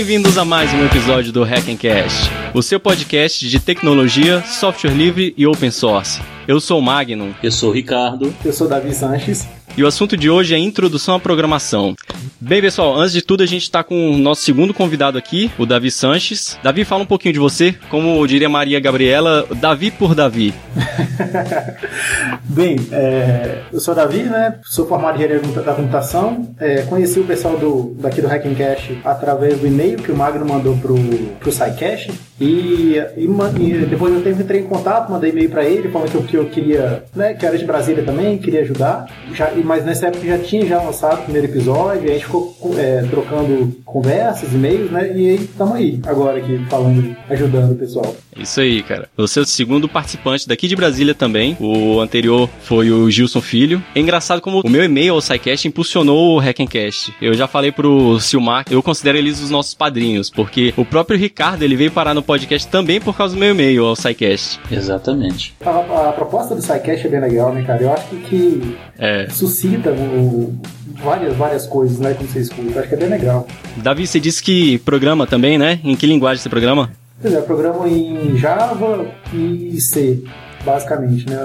bem-vindos a mais um episódio do Hackencast, o seu podcast de tecnologia, software livre e open source. Eu sou o Magnum. Eu sou o Ricardo. Eu sou o Davi Sanches. E o assunto de hoje é introdução à programação. Bem, pessoal, antes de tudo, a gente está com o nosso segundo convidado aqui, o Davi Sanches. Davi, fala um pouquinho de você. Como diria Maria Gabriela, Davi por Davi. Bem, é, eu sou Davi, né? Sou formado em engenharia da computação. É, conheci o pessoal do, daqui do Hacking Cash através do e-mail que o Magno mandou pro, pro SciCash. E, e, e depois eu entrei em contato, mandei e-mail para ele, falando que eu, que eu queria, né? Que era de Brasília também, queria ajudar. Já, mas nessa época já tinha já lançado o primeiro episódio, e a gente ficou é, trocando conversas, e-mails, né? E aí estamos aí, agora aqui, falando, ajudando o pessoal. Isso aí, cara. Você é o segundo participante daqui de Brasília também. O anterior foi o Gilson Filho. É engraçado como o meu e-mail ao SciCast impulsionou o Hackencast. Eu já falei pro Silmar, eu considero eles os nossos padrinhos, porque o próprio Ricardo, ele veio parar no podcast também por causa do meu e-mail ao SciCast. Exatamente. A, a proposta do SciCast é bem legal, né, cara? Eu acho que, que é. suscita o, várias, várias coisas, né, como você escuta. Acho que é bem legal. Davi, você disse que programa também, né? Em que linguagem você programa? Pois é, eu programo em Java e C, basicamente, né?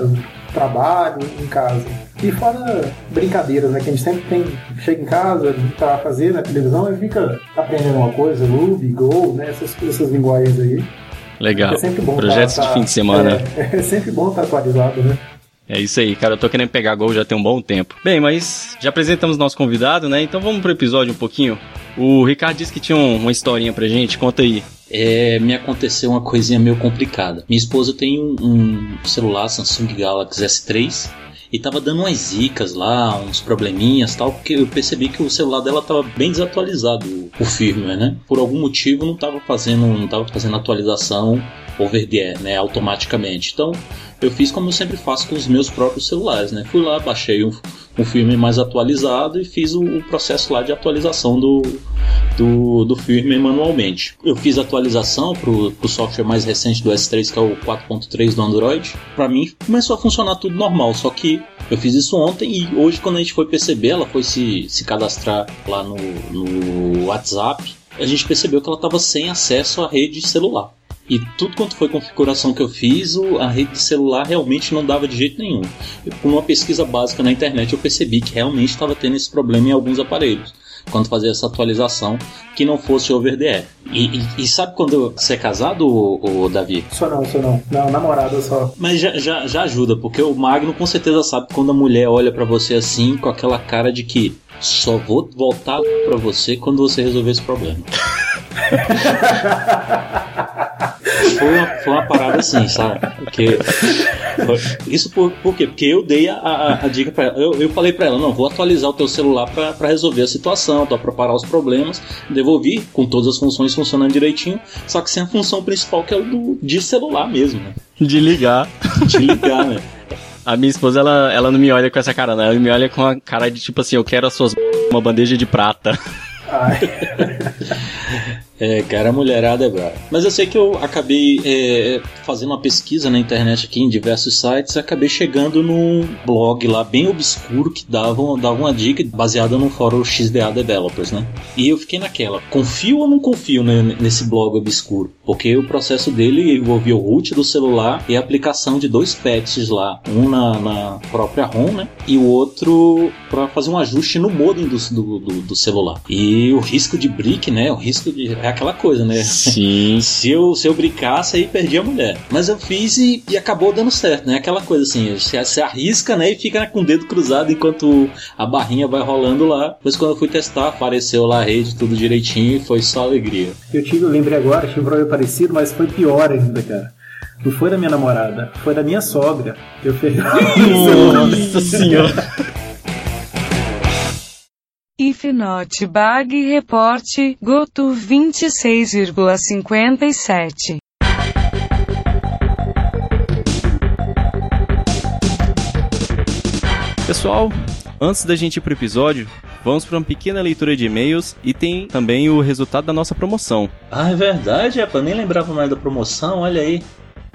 Trabalho em casa. E fora brincadeiras, né? Que a gente sempre tem, chega em casa para fazer na televisão e fica aprendendo uma coisa, Ruby, Go, né? Essas, essas linguagens aí. Legal. É sempre bom Projetos tá, de fim de semana. É, é sempre bom estar atualizado, né? É isso aí, cara. Eu tô querendo pegar gol já tem um bom tempo. Bem, mas já apresentamos nosso convidado, né? Então vamos pro episódio um pouquinho. O Ricardo disse que tinha uma historinha pra gente. Conta aí. É, me aconteceu uma coisinha meio complicada. Minha esposa tem um, um celular Samsung Galaxy S3 e tava dando umas zicas lá, uns probleminhas tal, porque eu percebi que o celular dela tava bem desatualizado, o firmware, né? Por algum motivo não tava fazendo, não tava fazendo atualização over the air, né, automaticamente. Então, eu fiz como eu sempre faço com os meus próprios celulares, né? Fui lá, baixei um, um firmware mais atualizado e fiz o, o processo lá de atualização do, do, do firmware manualmente. Eu fiz a atualização para o software mais recente do S3, que é o 4.3 do Android. Para mim, começou a funcionar tudo normal, só que eu fiz isso ontem e hoje, quando a gente foi perceber, ela foi se, se cadastrar lá no, no WhatsApp, a gente percebeu que ela estava sem acesso à rede celular. E tudo quanto foi configuração que eu fiz, a rede de celular realmente não dava de jeito nenhum. Com uma pesquisa básica na internet, eu percebi que realmente estava tendo esse problema em alguns aparelhos quando fazia essa atualização que não fosse over the air. E, e, e sabe quando você é casado, o, Davi? Só não, só não. Não, namorado só. Mas já, já, já ajuda, porque o Magno com certeza sabe quando a mulher olha para você assim, com aquela cara de que só vou voltar para você quando você resolver esse problema. foi, uma, foi uma parada assim, sabe? Porque. Isso por, por quê? Porque eu dei a, a, a dica pra ela. Eu, eu falei pra ela: não, vou atualizar o teu celular pra, pra resolver a situação, pra preparar os problemas. Devolvi com todas as funções funcionando direitinho, só que sem a função principal que é o do, de celular mesmo, né? De ligar. De ligar, né? A minha esposa, ela, ela não me olha com essa cara, né? Ela me olha com a cara de tipo assim, eu quero as suas uma bandeja de prata. É, cara, a mulherada é brava. Mas eu sei que eu acabei é, fazendo uma pesquisa na internet aqui em diversos sites acabei chegando num blog lá bem obscuro que dava, dava uma dica baseada no fórum XDA Developers, né? E eu fiquei naquela, confio ou não confio nesse blog obscuro? Porque o processo dele envolvia o root do celular e a aplicação de dois patches lá, um na, na própria ROM, né? E o outro para fazer um ajuste no modem do, do, do, do celular. E o risco de brick, né? O risco de é aquela coisa, né? Sim. se, eu, se eu brincasse, aí perdi a mulher. Mas eu fiz e, e acabou dando certo, né? Aquela coisa assim, você, você arrisca, né? E fica com o dedo cruzado enquanto a barrinha vai rolando lá. Depois quando eu fui testar, apareceu lá a rede, tudo direitinho e foi só alegria. Eu tive, eu lembrei agora, tive um problema parecido, mas foi pior ainda, cara. Não foi da minha namorada, foi da minha sogra. Eu fiz. Nossa senhora. If not bug report, go to 26,57. Pessoal, antes da gente ir pro episódio, vamos para uma pequena leitura de e-mails e tem também o resultado da nossa promoção. Ah, é verdade, é, eu nem lembrava mais da promoção, olha aí.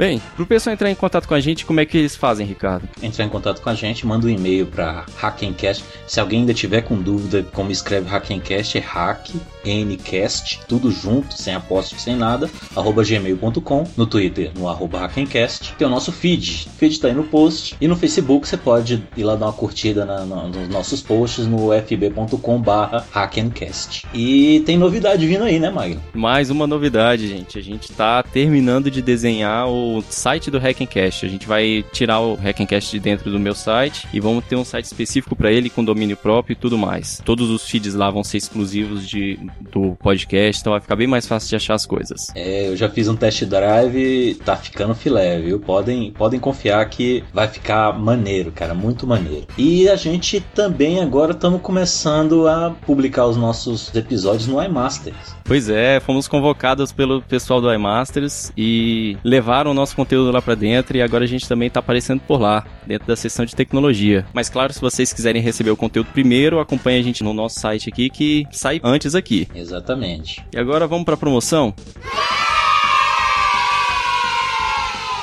Bem, pro pessoal entrar em contato com a gente, como é que eles fazem, Ricardo? Entrar em contato com a gente, manda um e-mail para Hackencast. Se alguém ainda tiver com dúvida como escreve Hackencast, é hack, ncast, tudo junto, sem apóstrofe, sem nada, arroba gmail.com, no Twitter, no arroba Hackencast. Tem o nosso feed, o feed tá aí no post, e no Facebook você pode ir lá dar uma curtida na, na, nos nossos posts no fb.com barra Hackencast. E tem novidade vindo aí, né, Magno? Mais uma novidade, gente. A gente tá terminando de desenhar o site do Hackencast. A gente vai tirar o Hackencast de dentro do meu site e vamos ter um site específico para ele com domínio próprio e tudo mais. Todos os feeds lá vão ser exclusivos de, do podcast, então vai ficar bem mais fácil de achar as coisas. É, eu já fiz um test drive, tá ficando filé, viu? Podem, podem confiar que vai ficar maneiro, cara, muito maneiro. E a gente também agora estamos começando a publicar os nossos episódios no iMasters. Pois é, fomos convocados pelo pessoal do iMasters e levaram o nosso conteúdo lá para dentro e agora a gente também tá aparecendo por lá, dentro da seção de tecnologia. Mas claro, se vocês quiserem receber o conteúdo primeiro, acompanhe a gente no nosso site aqui que sai antes aqui. Exatamente. E agora vamos para a promoção?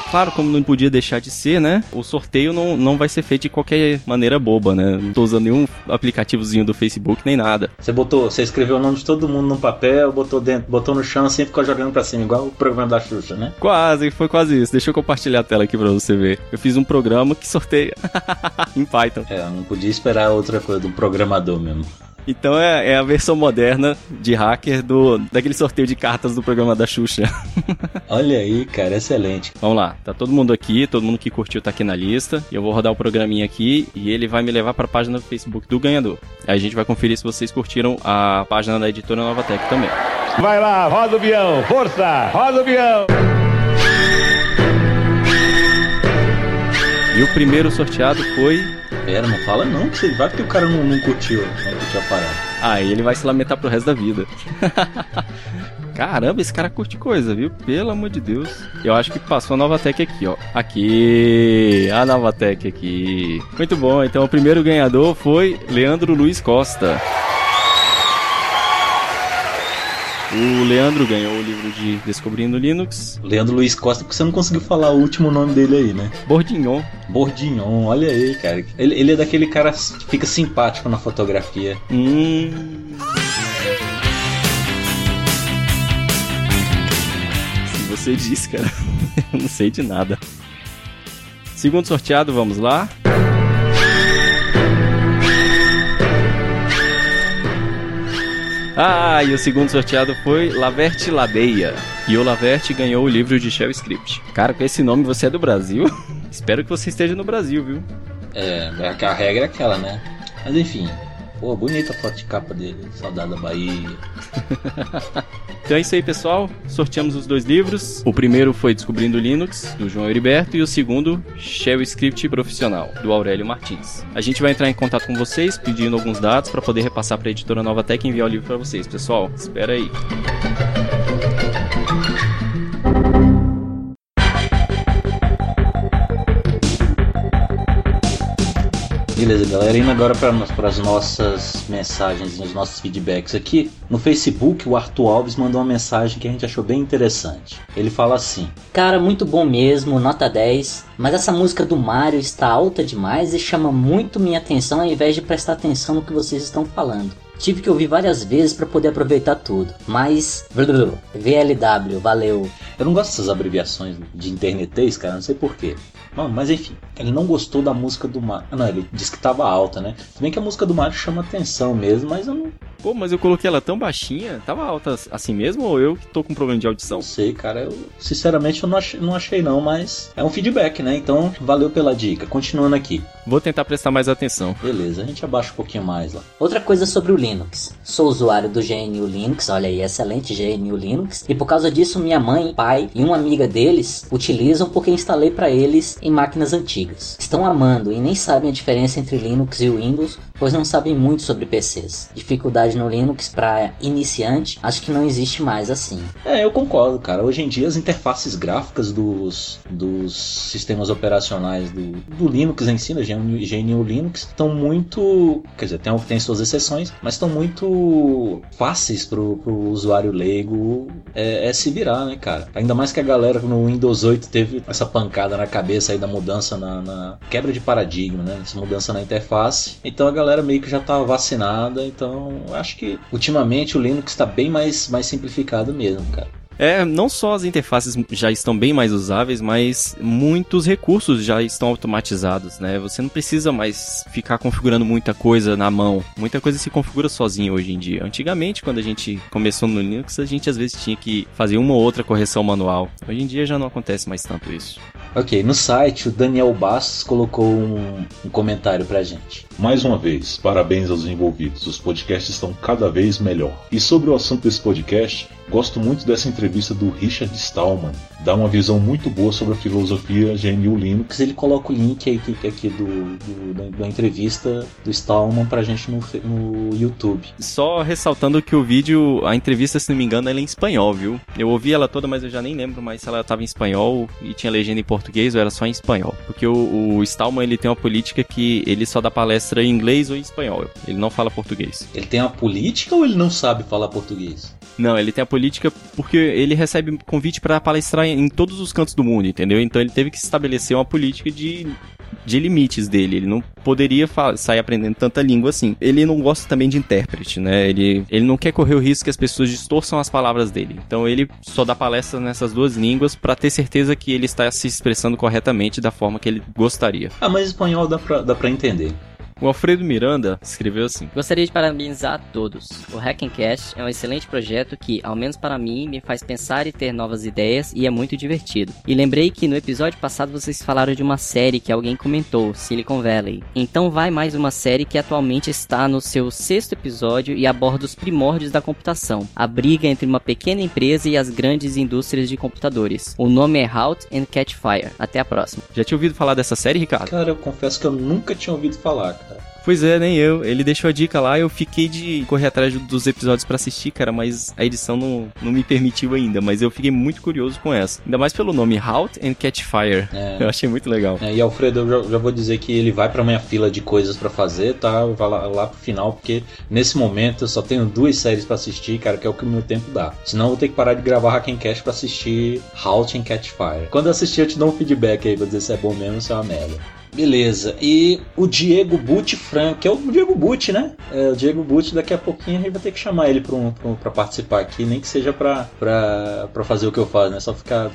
Claro, como não podia deixar de ser, né? O sorteio não, não vai ser feito de qualquer maneira boba, né? Não tô usando nenhum aplicativozinho do Facebook nem nada. Você botou, você escreveu o nome de todo mundo no papel, botou dentro, botou no chão assim e ficou jogando pra cima, igual o programa da Xuxa, né? Quase, foi quase isso. Deixa eu compartilhar a tela aqui pra você ver. Eu fiz um programa que sorteia em Python. É, eu não podia esperar outra coisa do programador mesmo. Então é, é, a versão moderna de hacker do daquele sorteio de cartas do programa da Xuxa. Olha aí, cara, excelente. Vamos lá, tá todo mundo aqui, todo mundo que curtiu tá aqui na lista. E eu vou rodar o programinha aqui e ele vai me levar para a página do Facebook do ganhador. Aí a gente vai conferir se vocês curtiram a página da editora Nova Tech também. Vai lá, roda o avião, força, roda o avião. E o primeiro sorteado foi Pera, não fala não, que você vai porque o cara não, não curtiu, não curtiu a parada. Ah, ele vai se lamentar pro resto da vida. Caramba, esse cara curte coisa, viu? Pelo amor de Deus. Eu acho que passou a Nova Tech aqui, ó. Aqui, a Nova Tech aqui. Muito bom, então o primeiro ganhador foi Leandro Luiz Costa. O Leandro ganhou o livro de Descobrindo Linux. Leandro Luiz Costa, porque você não conseguiu falar o último nome dele aí, né? Bordignon. Bordignon, olha aí, cara. Ele, ele é daquele cara que fica simpático na fotografia. Hum. Se você diz, cara, eu não sei de nada. Segundo sorteado, vamos lá. Ah, e o segundo sorteado foi Laverte Ladeia. E o Laverte ganhou o livro de Shell Script. Cara, com esse nome você é do Brasil? Espero que você esteja no Brasil, viu? É, a regra é aquela, né? Mas enfim, Pô, bonita a foto de capa dele. Saudade da Bahia. então é isso aí, pessoal. Sorteamos os dois livros. O primeiro foi Descobrindo Linux, do João Heriberto, e o segundo, Shell Script Profissional, do Aurélio Martins. A gente vai entrar em contato com vocês, pedindo alguns dados para poder repassar para a editora Nova Tech e enviar o livro para vocês, pessoal. Espera aí. Beleza, galera. Indo agora para as nossas mensagens, os nossos feedbacks aqui. No Facebook, o Arthur Alves mandou uma mensagem que a gente achou bem interessante. Ele fala assim: Cara, muito bom mesmo, nota 10. Mas essa música do Mario está alta demais e chama muito minha atenção ao invés de prestar atenção no que vocês estão falando. Tive que ouvir várias vezes para poder aproveitar tudo. Mas. VLW, valeu. Eu não gosto dessas abreviações de internetês, cara, não sei porquê. Mano, mas enfim, ele não gostou da música do Mario. Não, ele disse que tava alta, né? Se bem que a música do Mario chama atenção mesmo, mas eu não. Pô, mas eu coloquei ela tão baixinha, tava alta assim mesmo ou eu que tô com problema de audição? Não sei, cara, eu sinceramente eu não achei, não achei não, mas é um feedback, né? Então valeu pela dica. Continuando aqui. Vou tentar prestar mais atenção. Beleza, a gente abaixa um pouquinho mais lá. Outra coisa sobre o Linux. Sou usuário do GNU Linux, olha aí, excelente GNU Linux, e por causa disso minha mãe, pai e uma amiga deles utilizam porque instalei para eles em máquinas antigas. Estão amando e nem sabem a diferença entre Linux e Windows pois não sabem muito sobre PCs. Dificuldade no Linux para iniciante, acho que não existe mais assim. É, eu concordo, cara. Hoje em dia as interfaces gráficas dos, dos sistemas operacionais do, do Linux em si, da GNU, GNU Linux, estão muito. Quer dizer, tem, tem suas exceções, mas estão muito fáceis pro, pro usuário leigo é, é se virar, né, cara? Ainda mais que a galera no Windows 8 teve essa pancada na cabeça aí da mudança na, na quebra de paradigma, né? Essa mudança na interface. Então a galera meio que já tá vacinada. Então acho que ultimamente o Linux está bem mais, mais simplificado mesmo, cara. É, não só as interfaces já estão bem mais usáveis, mas muitos recursos já estão automatizados, né? Você não precisa mais ficar configurando muita coisa na mão. Muita coisa se configura sozinho hoje em dia. Antigamente, quando a gente começou no Linux, a gente às vezes tinha que fazer uma ou outra correção manual. Hoje em dia já não acontece mais tanto isso. Ok, no site o Daniel Bastos colocou um, um comentário pra gente. Mais uma vez, parabéns aos envolvidos. Os podcasts estão cada vez melhor. E sobre o assunto desse podcast, gosto muito dessa entrevista do Richard Stallman. Dá uma visão muito boa sobre a filosofia GNU Linux. Ele coloca o link aqui, aqui do, do da, da, entrevista do Stallman pra gente no, no YouTube. Só ressaltando que o vídeo, a entrevista, se não me engano, ela é em espanhol, viu? Eu ouvi ela toda, mas eu já nem lembro mais se ela estava em espanhol e tinha legenda em português ou era só em espanhol. Porque o, o Stallman ele tem uma política que ele só dá palestra em inglês ou em espanhol. Ele não fala português. Ele tem uma política ou ele não sabe falar português? Não, ele tem a política porque ele recebe convite para palestrar em todos os cantos do mundo, entendeu? Então ele teve que estabelecer uma política de de limites dele. Ele não poderia sair aprendendo tanta língua assim. Ele não gosta também de intérprete, né? Ele, ele não quer correr o risco que as pessoas distorçam as palavras dele. Então ele só dá palestra nessas duas línguas para ter certeza que ele está se expressando corretamente da forma que ele gostaria. Ah, mas espanhol dá pra, dá pra entender. O Alfredo Miranda escreveu assim: Gostaria de parabenizar a todos. O Hackencast é um excelente projeto que, ao menos para mim, me faz pensar e ter novas ideias e é muito divertido. E lembrei que no episódio passado vocês falaram de uma série que alguém comentou, Silicon Valley. Então vai mais uma série que atualmente está no seu sexto episódio e aborda os primórdios da computação, a briga entre uma pequena empresa e as grandes indústrias de computadores. O nome é Halt and Catch Fire. Até a próxima. Já tinha ouvido falar dessa série, Ricardo? Cara, eu confesso que eu nunca tinha ouvido falar. Pois é, nem eu. Ele deixou a dica lá, eu fiquei de correr atrás dos episódios para assistir, cara, mas a edição não, não me permitiu ainda. Mas eu fiquei muito curioso com essa. Ainda mais pelo nome Halt and Catch Fire. É. Eu achei muito legal. É, e Alfredo, eu já, já, vou dizer que ele vai pra minha fila de coisas para fazer, tá? Vai lá, lá pro final, porque nesse momento eu só tenho duas séries para assistir, cara, que é o que o meu tempo dá. Senão eu vou ter que parar de gravar Hackencast pra assistir Halt and Catch Fire. Quando eu assistir, eu te dou um feedback aí pra dizer se é bom mesmo ou se é uma merda. Beleza. E o Diego Butti Franco, que é o Diego Butti, né? É, o Diego Butti, daqui a pouquinho a gente vai ter que chamar ele para participar aqui, nem que seja para fazer o que eu faço, né? Só ficar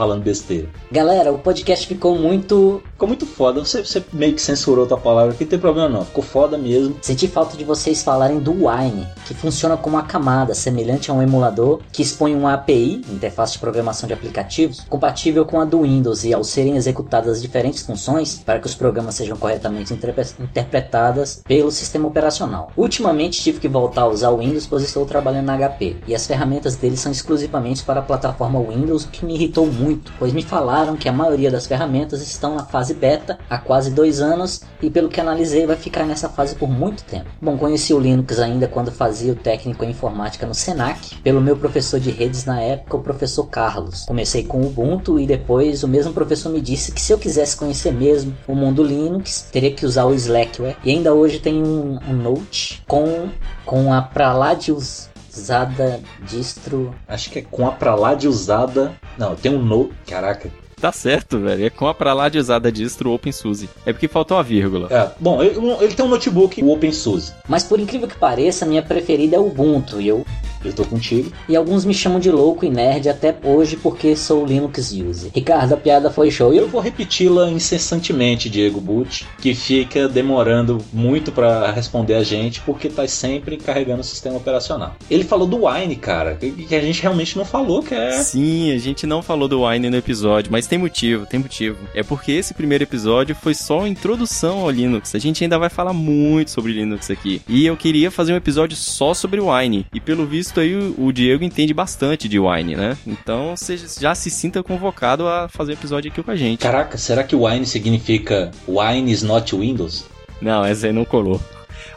falando besteira. Galera, o podcast ficou muito. Ficou muito foda. Você, você meio que censurou tua palavra aqui, não tem problema não. Ficou foda mesmo. Senti falta de vocês falarem do Wine, que funciona como uma camada semelhante a um emulador que expõe uma API, interface de programação de aplicativos, compatível com a do Windows e ao serem executadas diferentes funções para que os programas sejam corretamente interpretadas pelo sistema operacional. Ultimamente tive que voltar a usar o Windows pois estou trabalhando na HP e as ferramentas dele são exclusivamente para a plataforma Windows, o que me irritou muito muito, pois me falaram que a maioria das ferramentas estão na fase beta há quase dois anos e pelo que analisei vai ficar nessa fase por muito tempo. Bom, conheci o Linux ainda quando fazia o técnico em informática no Senac, pelo meu professor de redes na época, o professor Carlos. Comecei com o Ubuntu e depois o mesmo professor me disse que se eu quisesse conhecer mesmo o mundo Linux, teria que usar o Slackware. E ainda hoje tem um, um Note com, com a pra lá de os usada distro. Acho que é com a pra lá de usada. Não, tem um no. Caraca. Tá certo, velho. É com a pra lá de usada distro OpenSUSE. É porque faltou a vírgula. É, bom, ele, ele tem um notebook, o OpenSUSE. Mas por incrível que pareça, minha preferida é o Ubuntu. E eu eu tô contigo. E alguns me chamam de louco e nerd até hoje porque sou Linux user. Ricardo, a piada foi show. Eu vou repeti-la incessantemente, Diego Butt, que fica demorando muito para responder a gente porque tá sempre carregando o sistema operacional. Ele falou do Wine, cara, que a gente realmente não falou, que é. Sim, a gente não falou do Wine no episódio, mas tem motivo, tem motivo. É porque esse primeiro episódio foi só a introdução ao Linux. A gente ainda vai falar muito sobre Linux aqui. E eu queria fazer um episódio só sobre o Wine. E pelo visto visto aí, o Diego entende bastante de Wine, né? Então você já se sinta convocado a fazer um episódio aqui com a gente. Caraca, será que Wine significa Wine is not Windows? Não, essa aí não colou.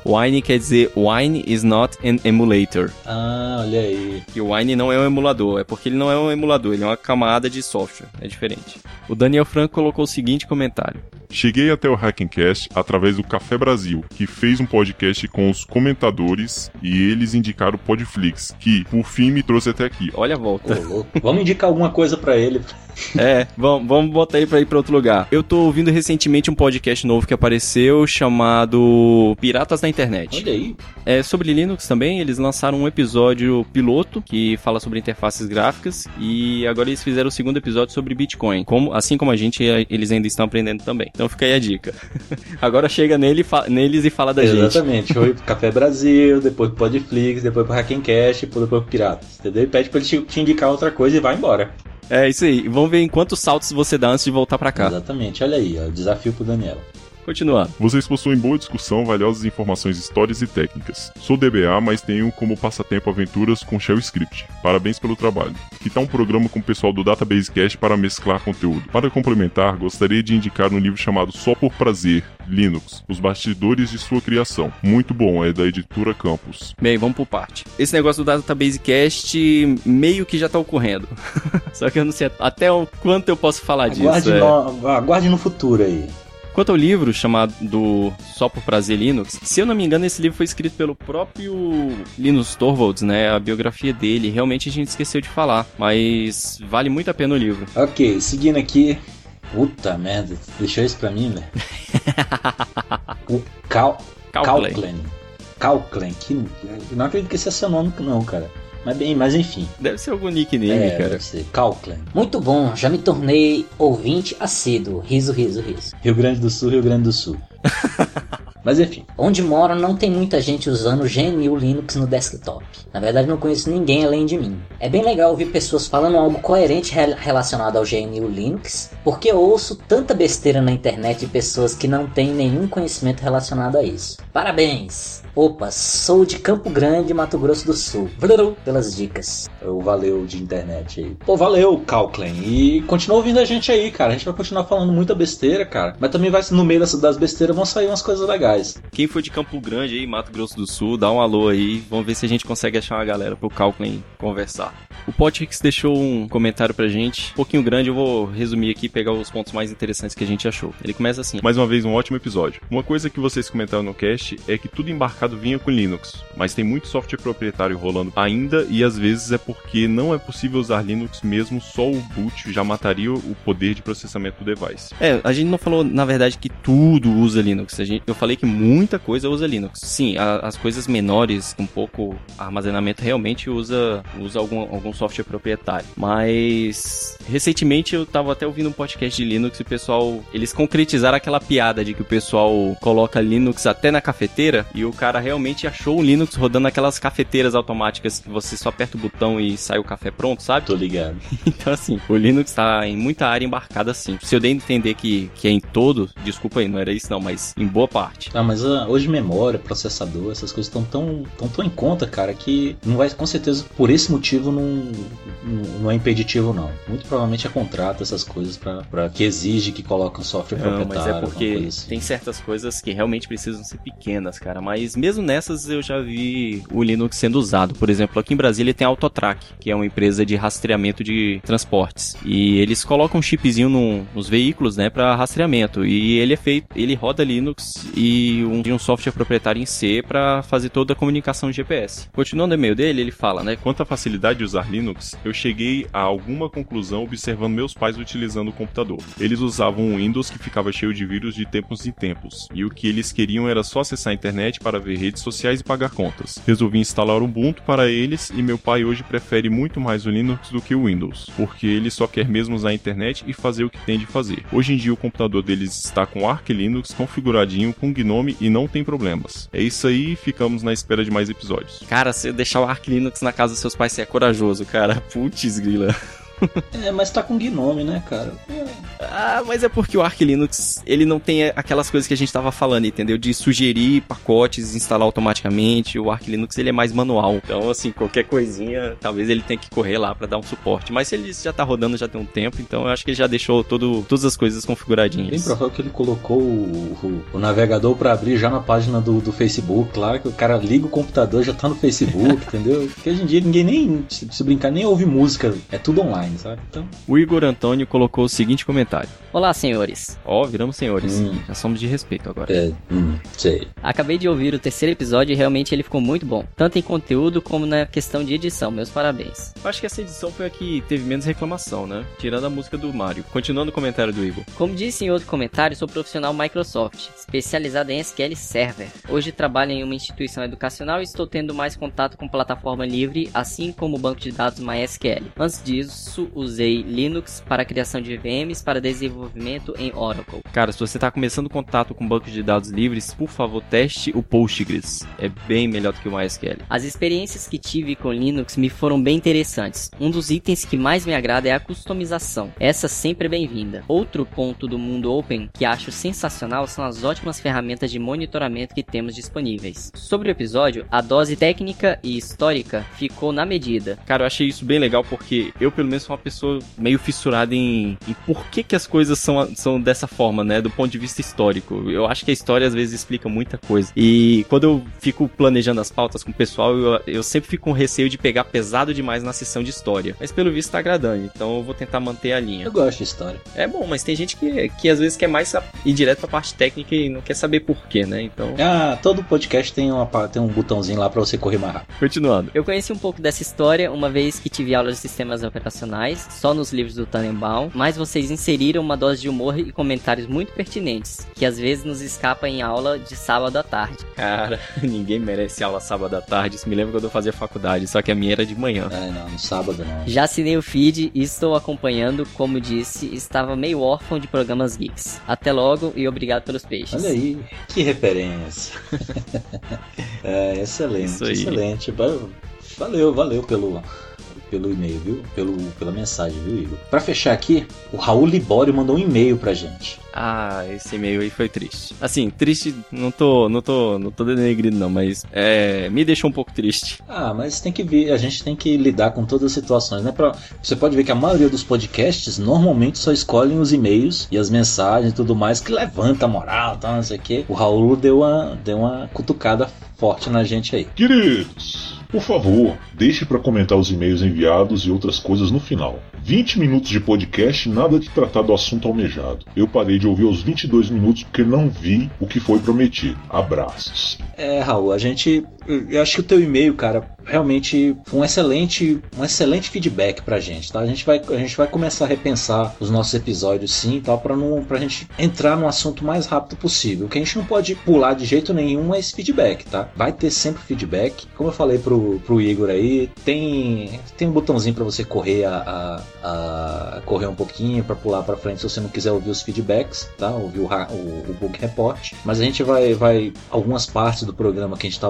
Wine quer dizer Wine is not an emulator. Ah, olha aí. E o Wine não é um emulador, é porque ele não é um emulador, ele é uma camada de software, é diferente. O Daniel Franco colocou o seguinte comentário. Cheguei até o Hackencast através do Café Brasil, que fez um podcast com os comentadores e eles indicaram o Podflix, que por fim me trouxe até aqui. Olha a volta. Ô. Vamos indicar alguma coisa pra ele. É, vamos, vamos botar aí pra ir pra outro lugar. Eu tô ouvindo recentemente um podcast novo que apareceu chamado Piratas da Internet. Olha aí. É sobre Linux também, eles lançaram um episódio piloto que fala sobre interfaces gráficas e agora eles fizeram o segundo episódio sobre Bitcoin. Como, assim como a gente, eles ainda estão aprendendo também. Então fica aí a dica. agora chega nele, neles e fala da gente. Exatamente. Foi pro Café Brasil, depois pro Podflix, depois pro Hackencast, depois pro Piratas. Entendeu? E pede pra ele te, te indicar outra coisa e vai embora. É isso aí. Vamos ver em quantos saltos você dá antes de voltar pra cá. Exatamente. Olha aí, ó, desafio pro Daniel. Continuar. Vocês possuem boa discussão, valiosas informações histórias e técnicas. Sou DBA, mas tenho como passatempo aventuras com Shell Script. Parabéns pelo trabalho. Que tal um programa com o pessoal do Database Cast para mesclar conteúdo? Para complementar, gostaria de indicar um livro chamado Só por Prazer, Linux, os bastidores de sua criação. Muito bom, é da editora Campus. Bem, vamos por parte. Esse negócio do Database Cast meio que já tá ocorrendo. Só que eu não sei até o quanto eu posso falar Aguarde, disso. é. no, aguarde no futuro aí. Quanto ao livro chamado do Só por Prazer Linux, se eu não me engano, esse livro foi escrito pelo próprio Linus Torvalds, né? A biografia dele. Realmente a gente esqueceu de falar, mas vale muito a pena o livro. Ok, seguindo aqui. Puta merda, deixou isso pra mim, velho. o Cal... Calclay. Calclan. Calclan. Que... Não acredito que esse é seu nome, não, cara. Mas bem, mas enfim. Deve ser algum nickname, É, cara. deve ser. Calclan. Muito bom, já me tornei ouvinte assíduo. Riso, riso, riso. Rio Grande do Sul, Rio Grande do Sul. mas enfim. Onde moro não tem muita gente usando GNU Linux no desktop. Na verdade não conheço ninguém além de mim. É bem legal ouvir pessoas falando algo coerente rel- relacionado ao GNU Linux, porque eu ouço tanta besteira na internet de pessoas que não têm nenhum conhecimento relacionado a isso. Parabéns! Opa, sou de Campo Grande, Mato Grosso do Sul. Valeu pelas dicas. O valeu de internet aí. Pô, valeu, Calclan. E continua ouvindo a gente aí, cara. A gente vai continuar falando muita besteira, cara. Mas também vai no meio das besteiras vão sair umas coisas legais. Quem for de Campo Grande aí, Mato Grosso do Sul, dá um alô aí. Vamos ver se a gente consegue achar uma galera pro Calclen conversar. O Potix deixou um comentário pra gente, um pouquinho grande, eu vou resumir aqui e pegar os pontos mais interessantes que a gente achou. Ele começa assim: Mais uma vez, um ótimo episódio. Uma coisa que vocês comentaram no cast é que tudo embarcado vinha com Linux, mas tem muito software proprietário rolando ainda e às vezes é porque não é possível usar Linux mesmo, só o boot já mataria o poder de processamento do device. É, a gente não falou, na verdade, que tudo usa Linux. Eu falei que muita coisa usa Linux. Sim, as coisas menores, com pouco armazenamento, realmente usa, usa algum, algum software proprietário. Mas, recentemente eu tava até ouvindo um podcast de Linux e o pessoal, eles concretizaram aquela piada de que o pessoal coloca Linux até na cafeteira e o cara realmente achou o Linux rodando aquelas cafeteiras automáticas que você só aperta o botão e sai o café pronto, sabe? Tô ligado. Então, assim, o Linux tá em muita área embarcada assim. Se eu dei a entender que, que é em todo, desculpa aí, não era isso não, mas em boa parte. Ah, mas ah, hoje memória, processador, essas coisas estão tão, tão, tão em conta, cara, que não vai, com certeza, por esse motivo, não, não, não é impeditivo, não. Muito provavelmente é contrato, essas coisas, pra, pra, que exige que coloque um software Não, proprietário. mas é porque assim. tem certas coisas que realmente precisam ser pequenas, cara. Mas mesmo nessas eu já vi o Linux sendo usado. Por exemplo, aqui em Brasília tem a Autotrack, que é uma empresa de rastreamento de transportes. E eles colocam um chipzinho no- nos veículos, né, para rastreamento. E ele é feito, ele roda Linux e um, um software proprietário em C para fazer toda a comunicação GPS. Continuando o e-mail dele, ele fala, né, Quanto à facilidade de usar Linux, eu cheguei a alguma conclusão observando meus pais utilizando o computador. Eles usavam um Windows que ficava cheio de vírus de tempos em tempos, e o que eles queriam era só acessar a internet para ver redes sociais e pagar contas. Resolvi instalar o Ubuntu para eles e meu pai hoje prefere muito mais o Linux do que o Windows, porque ele só quer mesmo usar a internet e fazer o que tem de fazer. Hoje em dia o computador deles está com Arch Linux configuradinho com Gnome e não tem problemas. É isso aí, ficamos na espera de mais episódios. cara, você deixar o Arch Linux na casa dos seus pais, você é corajoso, cara. Putz, grila. É, mas tá com Gnome, né, cara? Ah, mas é porque o Arch Linux, ele não tem aquelas coisas que a gente tava falando, entendeu? De sugerir pacotes, instalar automaticamente. O Arch Linux, ele é mais manual. Então, assim, qualquer coisinha, talvez ele tenha que correr lá para dar um suporte. Mas se ele já tá rodando já tem um tempo, então eu acho que ele já deixou todo, todas as coisas configuradinhas. Bem provável que ele colocou o, o, o navegador para abrir já na página do, do Facebook. Claro que o cara liga o computador já tá no Facebook, entendeu? Porque hoje em dia ninguém nem, se brincar, nem ouve música. É tudo online, sabe? Então... O Igor Antônio colocou o seguinte comentário. Olá, senhores. Ó, oh, viramos senhores. Hum. Já somos de respeito agora. É, hum, sei. Acabei de ouvir o terceiro episódio e realmente ele ficou muito bom. Tanto em conteúdo como na questão de edição. Meus parabéns. Acho que essa edição foi a que teve menos reclamação, né? Tirando a música do Mario. Continuando o comentário do Igor. Como disse em outro comentário, sou profissional Microsoft, especializado em SQL Server. Hoje trabalho em uma instituição educacional e estou tendo mais contato com plataforma livre, assim como o banco de dados MySQL. Antes disso, usei Linux para criação de VMs para desenvolvimento em Oracle. Cara, se você está começando contato com bancos de dados livres, por favor, teste o Postgres. É bem melhor do que o MySQL. As experiências que tive com Linux me foram bem interessantes. Um dos itens que mais me agrada é a customização. Essa sempre é bem-vinda. Outro ponto do mundo open que acho sensacional são as ótimas ferramentas de monitoramento que temos disponíveis. Sobre o episódio, a dose técnica e histórica ficou na medida. Cara, eu achei isso bem legal porque eu, pelo menos, sou uma pessoa meio fissurada em, em por que, que as coisas são, são dessa forma, né? Do ponto de vista histórico. Eu acho que a história às vezes explica muita coisa. E quando eu fico planejando as pautas com o pessoal, eu, eu sempre fico com receio de pegar pesado demais na sessão de história. Mas pelo visto tá agradando, então eu vou tentar manter a linha. Eu gosto de história. É bom, mas tem gente que, que às vezes quer mais ir direto pra parte técnica e não quer saber porquê, né? Então. Ah, todo podcast tem, uma, tem um botãozinho lá pra você correr mais rápido. Continuando. Eu conheci um pouco dessa história uma vez que tive aula de sistemas operacionais, só nos livros do Tannenbaum, mas vocês inseriram uma dose de humor e comentários muito pertinentes, que às vezes nos escapa em aula de sábado à tarde. Cara, ninguém merece aula sábado à tarde. Isso me lembra quando eu fazia faculdade, só que a minha era de manhã. É, não, no sábado não. Já assinei o feed e estou acompanhando, como disse, estava meio órfão de programas geeks. Até logo e obrigado pelos peixes. Olha aí, que referência. é, excelente, excelente. Valeu, valeu pelo pelo e-mail, viu? Pelo, pela mensagem, viu, Igor? Pra fechar aqui, o Raul Libório mandou um e-mail pra gente. Ah, esse e-mail aí foi triste. Assim, triste, não tô, não tô, não tô denegrindo não, mas é, me deixou um pouco triste. Ah, mas tem que ver, a gente tem que lidar com todas as situações, né? Pra, você pode ver que a maioria dos podcasts normalmente só escolhem os e-mails e as mensagens e tudo mais que levanta a moral, tá, não sei o quê. O Raul deu uma, deu uma cutucada forte na gente aí. Queridos, por favor, deixe para comentar os e-mails enviados e outras coisas no final. 20 minutos de podcast, nada de tratar do assunto almejado. Eu parei de ouvir os 22 minutos porque não vi o que foi prometido. Abraços. É, Raul, a gente. Eu acho que o teu e-mail, cara, realmente um excelente, um excelente feedback pra gente, tá? A gente vai, a gente vai começar a repensar os nossos episódios sim, tá? Pra, não, pra gente entrar no assunto mais rápido possível. O que a gente não pode pular de jeito nenhum é esse feedback, tá? Vai ter sempre feedback. Como eu falei pro, pro Igor aí, tem, tem um botãozinho para você correr a, a, a, correr um pouquinho, para pular para frente se você não quiser ouvir os feedbacks, tá? Ouvir o, o, o Book Report. Mas a gente vai, vai algumas partes do programa que a gente tá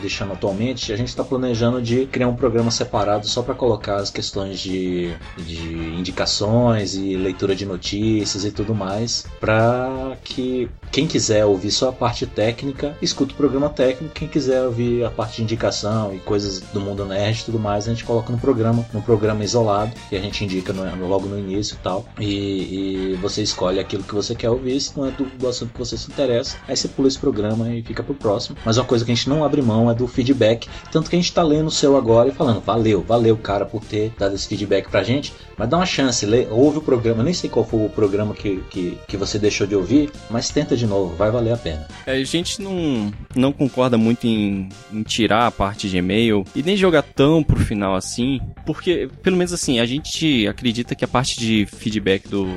deixando atualmente, a gente tá planejando planejando de criar um programa separado só para colocar as questões de, de indicações e leitura de notícias e tudo mais, para que quem quiser ouvir só a parte técnica, escuta o programa técnico, quem quiser ouvir a parte de indicação e coisas do mundo nerd e tudo mais, a gente coloca no programa, no programa isolado, que a gente indica no, logo no início e tal, e, e, você escolhe aquilo que você quer ouvir, se não é do, do assunto que você se interessa, aí você pula esse programa e fica pro próximo. Mas uma coisa que a gente não abre mão é do feedback, tanto que a gente tá lendo o seu agora e falando, valeu, valeu, cara, por ter dado esse feedback pra gente. Mas dá uma chance, lê, ouve o programa, nem sei qual foi o programa que, que, que você deixou de ouvir, mas tenta de novo, vai valer a pena. É, a gente não, não concorda muito em, em tirar a parte de e-mail e nem jogar tão pro final assim, porque, pelo menos assim, a gente acredita que a parte de feedback do,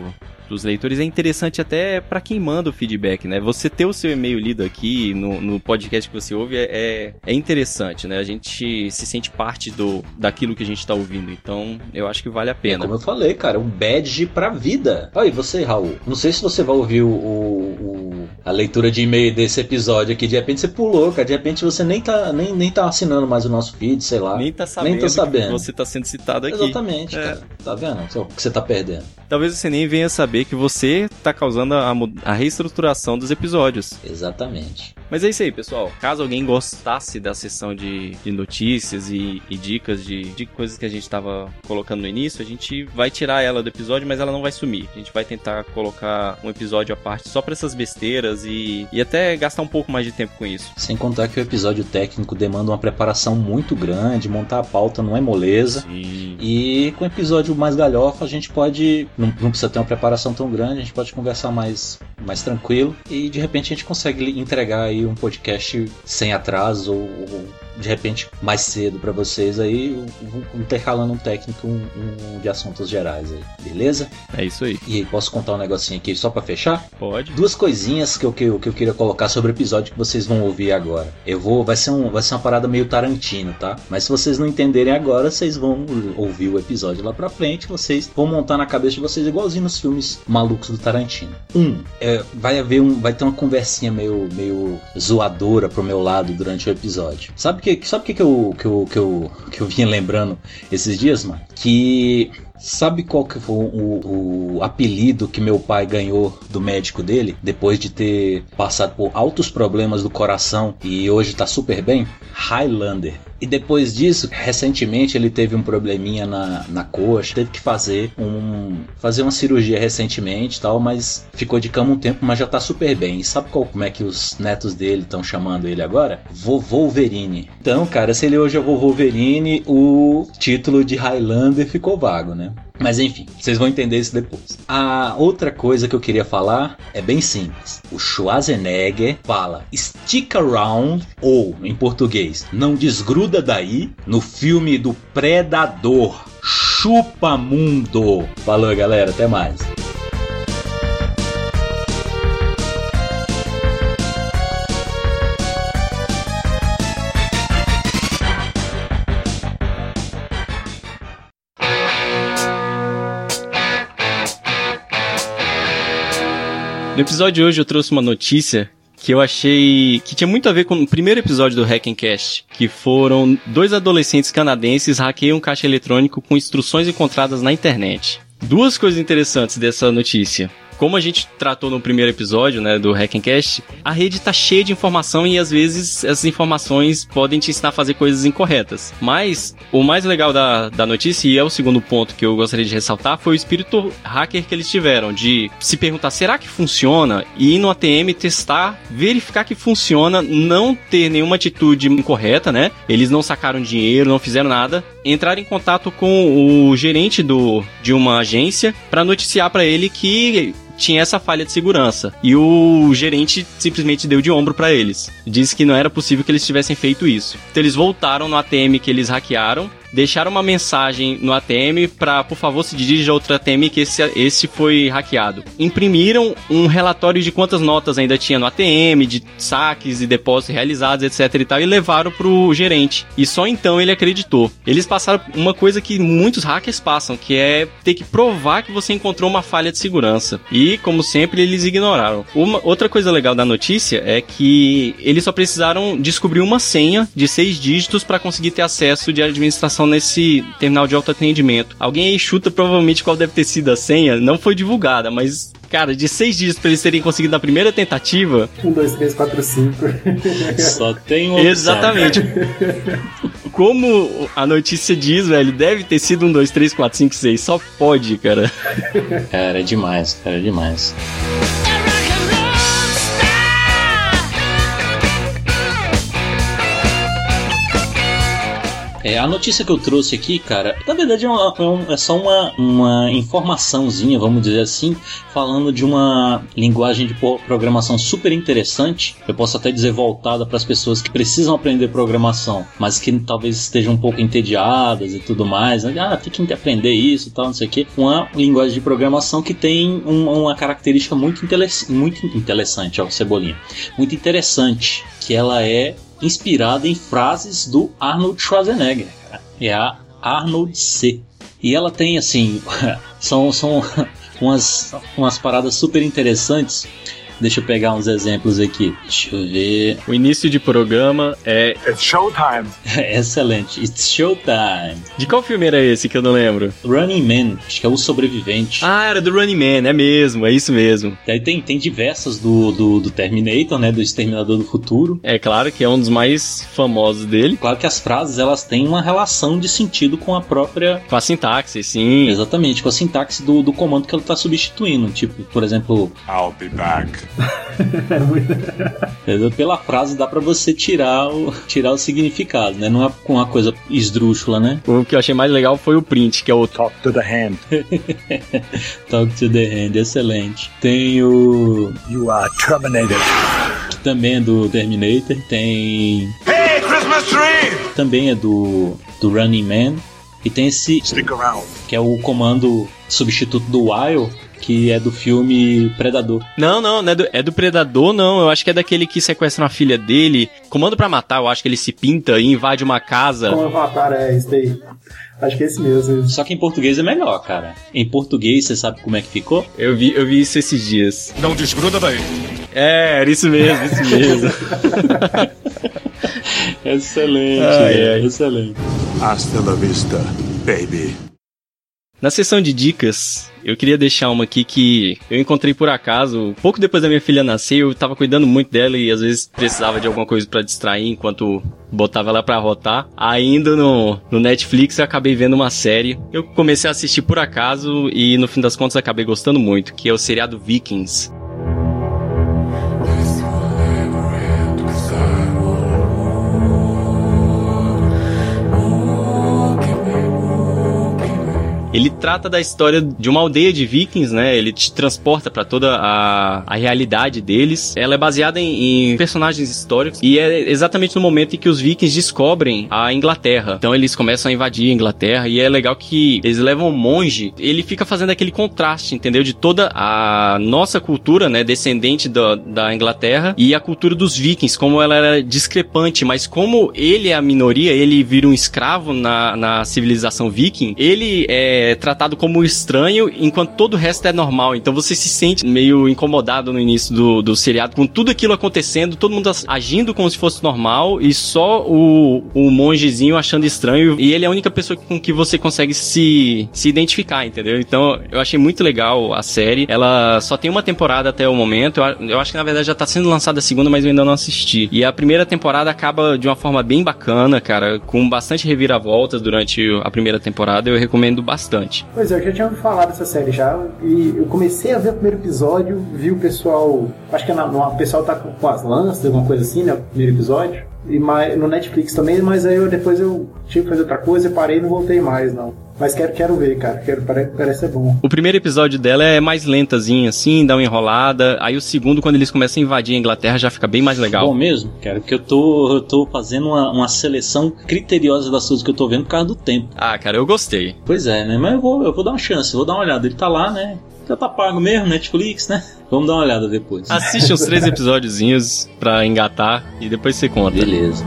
dos leitores é interessante até para quem manda o feedback, né? Você ter o seu e-mail lido aqui no, no podcast que você ouve é, é, é interessante, né? A gente se sente parte do daquilo que a gente tá ouvindo, então eu acho que vale a pena. É como eu falei, cara, um badge pra vida. Olha, e você, Raul? Não sei se você vai ouvir o, o, a leitura de e-mail desse episódio aqui. De repente você pulou, cara. De repente você nem tá, nem, nem tá assinando mais o nosso feed, sei lá. Nem tá sabendo, Nem tô sabendo. que você tá sendo citado aqui. Exatamente, É. cara. Tá vendo? O que você tá perdendo. Talvez você nem venha saber que você tá causando a, a reestruturação dos episódios. Exatamente. Mas é isso aí, pessoal. Caso alguém gostasse da sessão de, de notícias e, e dicas de, de coisas que a gente tava colocando no início, a gente vai tirar ela do episódio, mas ela não vai sumir. A gente vai tentar colocar um episódio à parte só pra essas besteiras e, e até gastar um pouco mais de tempo com isso. Sem contar que o episódio técnico demanda uma preparação muito grande, montar a pauta não é moleza. Sim. E com o episódio mais galhofa, a gente pode. Não, não precisa ter uma preparação tão grande, a gente pode conversar mais, mais tranquilo. E de repente a gente consegue entregar aí um podcast sem atraso ou, ou, de repente mais cedo pra vocês aí, intercalando um técnico um, um de assuntos gerais aí, beleza? É isso aí. E aí, posso contar um negocinho aqui só pra fechar? Pode. Duas coisinhas que eu, que, eu, que eu queria colocar sobre o episódio que vocês vão ouvir agora. Eu vou. Vai ser, um, vai ser uma parada meio Tarantino, tá? Mas se vocês não entenderem agora, vocês vão ouvir o episódio lá pra frente. Vocês vão montar na cabeça de vocês igualzinho nos filmes malucos do Tarantino. Um, é, vai haver um. Vai ter uma conversinha meio, meio zoadora pro meu lado durante o episódio. Sabe o que, sabe o que, que, eu, que, eu, que, eu, que eu vinha lembrando esses dias, mano? Que Sabe qual que foi o, o apelido que meu pai ganhou do médico dele depois de ter passado por altos problemas do coração e hoje tá super bem? Highlander. E depois disso, recentemente ele teve um probleminha na, na coxa, teve que fazer um fazer uma cirurgia recentemente, tal, mas ficou de cama um tempo, mas já tá super bem. E sabe qual, como é que os netos dele estão chamando ele agora? Vovô Wolverine. Então, cara, se ele hoje é Vovô Wolverine, o título de Highlander ficou vago, né? Mas enfim, vocês vão entender isso depois. A outra coisa que eu queria falar é bem simples. O Schwarzenegger fala stick around ou em português, não desgruda daí no filme do Predador. Chupa mundo. Falou, galera, até mais. No episódio de hoje eu trouxe uma notícia que eu achei que tinha muito a ver com o primeiro episódio do Hackencast, que foram dois adolescentes canadenses hackeiam um caixa eletrônico com instruções encontradas na internet. Duas coisas interessantes dessa notícia. Como a gente tratou no primeiro episódio, né, do Hackencast, a rede tá cheia de informação e às vezes essas informações podem te ensinar a fazer coisas incorretas. Mas o mais legal da, da notícia, e é o segundo ponto que eu gostaria de ressaltar, foi o espírito hacker que eles tiveram, de se perguntar, será que funciona? E ir no ATM testar, verificar que funciona, não ter nenhuma atitude incorreta, né? Eles não sacaram dinheiro, não fizeram nada. Entrar em contato com o gerente do, de uma agência para noticiar para ele que tinha essa falha de segurança. E o gerente simplesmente deu de ombro para eles. Disse que não era possível que eles tivessem feito isso. Então eles voltaram no ATM que eles hackearam, deixaram uma mensagem no ATM para, por favor, se dirija a outro ATM que esse, esse foi hackeado. Imprimiram um relatório de quantas notas ainda tinha no ATM, de saques e depósitos realizados, etc e tal, e levaram pro gerente. E só então ele acreditou. Eles passaram uma coisa que muitos hackers passam, que é ter que provar que você encontrou uma falha de segurança. E, como sempre, eles ignoraram. Uma, outra coisa legal da notícia é que eles só precisaram descobrir uma senha de seis dígitos para conseguir ter acesso de administração nesse terminal de autoatendimento. Alguém aí chuta provavelmente qual deve ter sido a senha. Não foi divulgada, mas Cara, de seis dígitos pra eles terem conseguido na primeira tentativa. Um, dois, três, quatro, cinco. Só tem opção. Exatamente. Como a notícia diz, velho, deve ter sido um, dois, três, quatro, cinco, seis. Só pode, cara. Cara, é demais, cara, é demais. É, a notícia que eu trouxe aqui, cara, na verdade é, uma- é é só uma, uma informaçãozinha, vamos dizer assim, falando de uma linguagem de programação super interessante. Eu posso até dizer voltada para as pessoas que precisam aprender programação, mas que talvez estejam um pouco entediadas e tudo mais. né? Ah, tem que aprender isso e tal, não sei o quê. Uma linguagem de programação que tem um- uma característica muito, muito interessante, ó, Cebolinha. Muito interessante, que ela é inspirada em frases do Arnold Schwarzenegger. É a Arnold C. E ela tem assim, são, são umas, umas paradas super interessantes. Deixa eu pegar uns exemplos aqui. Deixa eu ver. O início de programa é. It's showtime. Excelente. It's showtime. De qual filme era esse que eu não lembro? Running Man, acho que é o sobrevivente. Ah, era do Running Man, é mesmo, é isso mesmo. Daí tem, tem diversas do, do, do Terminator, né? Do Exterminador do Futuro. É claro que é um dos mais famosos dele. Claro que as frases elas têm uma relação de sentido com a própria. Com a sintaxe, sim. Exatamente, com a sintaxe do, do comando que ela está substituindo. Tipo, por exemplo, I'll be back. pela frase dá pra você tirar o, tirar o significado, né? Não é com uma coisa esdrúxula, né? O que eu achei mais legal foi o print, que é o Talk to the hand. Talk to the hand, excelente. Tem o. You are terminated. que também é do Terminator. Tem. Hey, Christmas tree! Também é do, do Running Man. E tem esse Stick around. que é o comando substituto do Wild, que é do filme Predador. Não, não, não é do, é do Predador, não. Eu acho que é daquele que sequestra uma filha dele. Comando pra matar, eu acho que ele se pinta e invade uma casa. Como matar, é isso daí. Acho que é esse mesmo. Só que em português é melhor, cara. Em português, você sabe como é que ficou? Eu vi, eu vi isso esses dias. Não desgruda daí. É, era isso mesmo, isso mesmo. Excelente, Ai, ai. excelente. Hasta la vista, baby. Na seção de dicas, eu queria deixar uma aqui que eu encontrei por acaso. Pouco depois da minha filha nascer, eu tava cuidando muito dela e às vezes precisava de alguma coisa pra distrair enquanto botava ela pra rotar. Ainda no, no Netflix eu acabei vendo uma série. Eu comecei a assistir por acaso e no fim das contas acabei gostando muito, que é o seriado Vikings. Ele trata da história de uma aldeia de vikings, né? Ele te transporta pra toda a, a realidade deles. Ela é baseada em, em personagens históricos e é exatamente no momento em que os vikings descobrem a Inglaterra. Então eles começam a invadir a Inglaterra e é legal que eles levam um monge. Ele fica fazendo aquele contraste, entendeu? De toda a nossa cultura, né? Descendente da, da Inglaterra e a cultura dos vikings, como ela era discrepante, mas como ele é a minoria, ele vira um escravo na, na civilização viking, ele é tratado como estranho, enquanto todo o resto é normal. Então você se sente meio incomodado no início do, do seriado, com tudo aquilo acontecendo, todo mundo agindo como se fosse normal, e só o, o mongezinho achando estranho, e ele é a única pessoa com que você consegue se, se identificar, entendeu? Então eu achei muito legal a série. Ela só tem uma temporada até o momento. Eu, eu acho que na verdade já tá sendo lançada a segunda, mas eu ainda não assisti. E a primeira temporada acaba de uma forma bem bacana, cara, com bastante reviravoltas durante a primeira temporada. Eu recomendo bastante. Pois é, eu já tinha ouvido falar dessa série já, e eu comecei a ver o primeiro episódio, vi o pessoal, acho que é na, o pessoal tá com, com as lanças, alguma coisa assim, né, o primeiro episódio, e mais, no Netflix também, mas aí eu, depois eu tive que fazer outra coisa, parei e não voltei mais, não. Mas quero, quero ver, cara, quero, parece, parece ser bom. O primeiro episódio dela é mais lentazinho, assim, dá uma enrolada. Aí o segundo, quando eles começam a invadir a Inglaterra, já fica bem mais legal. Bom mesmo, cara, porque eu tô, eu tô fazendo uma, uma seleção criteriosa das coisas que eu tô vendo por causa do tempo. Ah, cara, eu gostei. Pois é, né? Mas eu vou, eu vou dar uma chance, vou dar uma olhada. Ele tá lá, né? Já tá pago mesmo, Netflix, né? Vamos dar uma olhada depois. Assiste uns três episódiozinhos pra engatar e depois você conta. Beleza.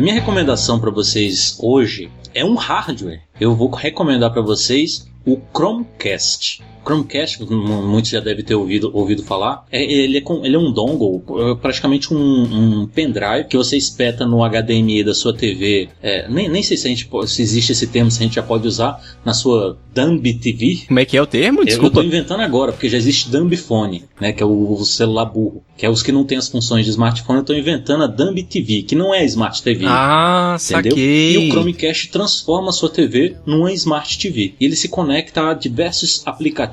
A minha recomendação para vocês hoje é um hardware. Eu vou recomendar para vocês o Chromecast. Chromecast, muitos já devem ter ouvido, ouvido falar. É, ele, é com- ele é um dongle, é praticamente um, um pendrive que você espeta no HDMI da sua TV. É, nem, nem sei se, a gente, se existe esse termo, se a gente já pode usar na sua Dumb TV. Como é que é o termo? Eu Desculpa. tô inventando agora, porque já existe Dumb Phone, né? Que é o, o celular burro. Que é os que não tem as funções de smartphone. Eu tô inventando a Dumb TV, que não é Smart TV. Ah, Entendeu? saquei. E o Chromecast transforma a sua TV numa Smart TV. E ele se conecta a diversos aplicativos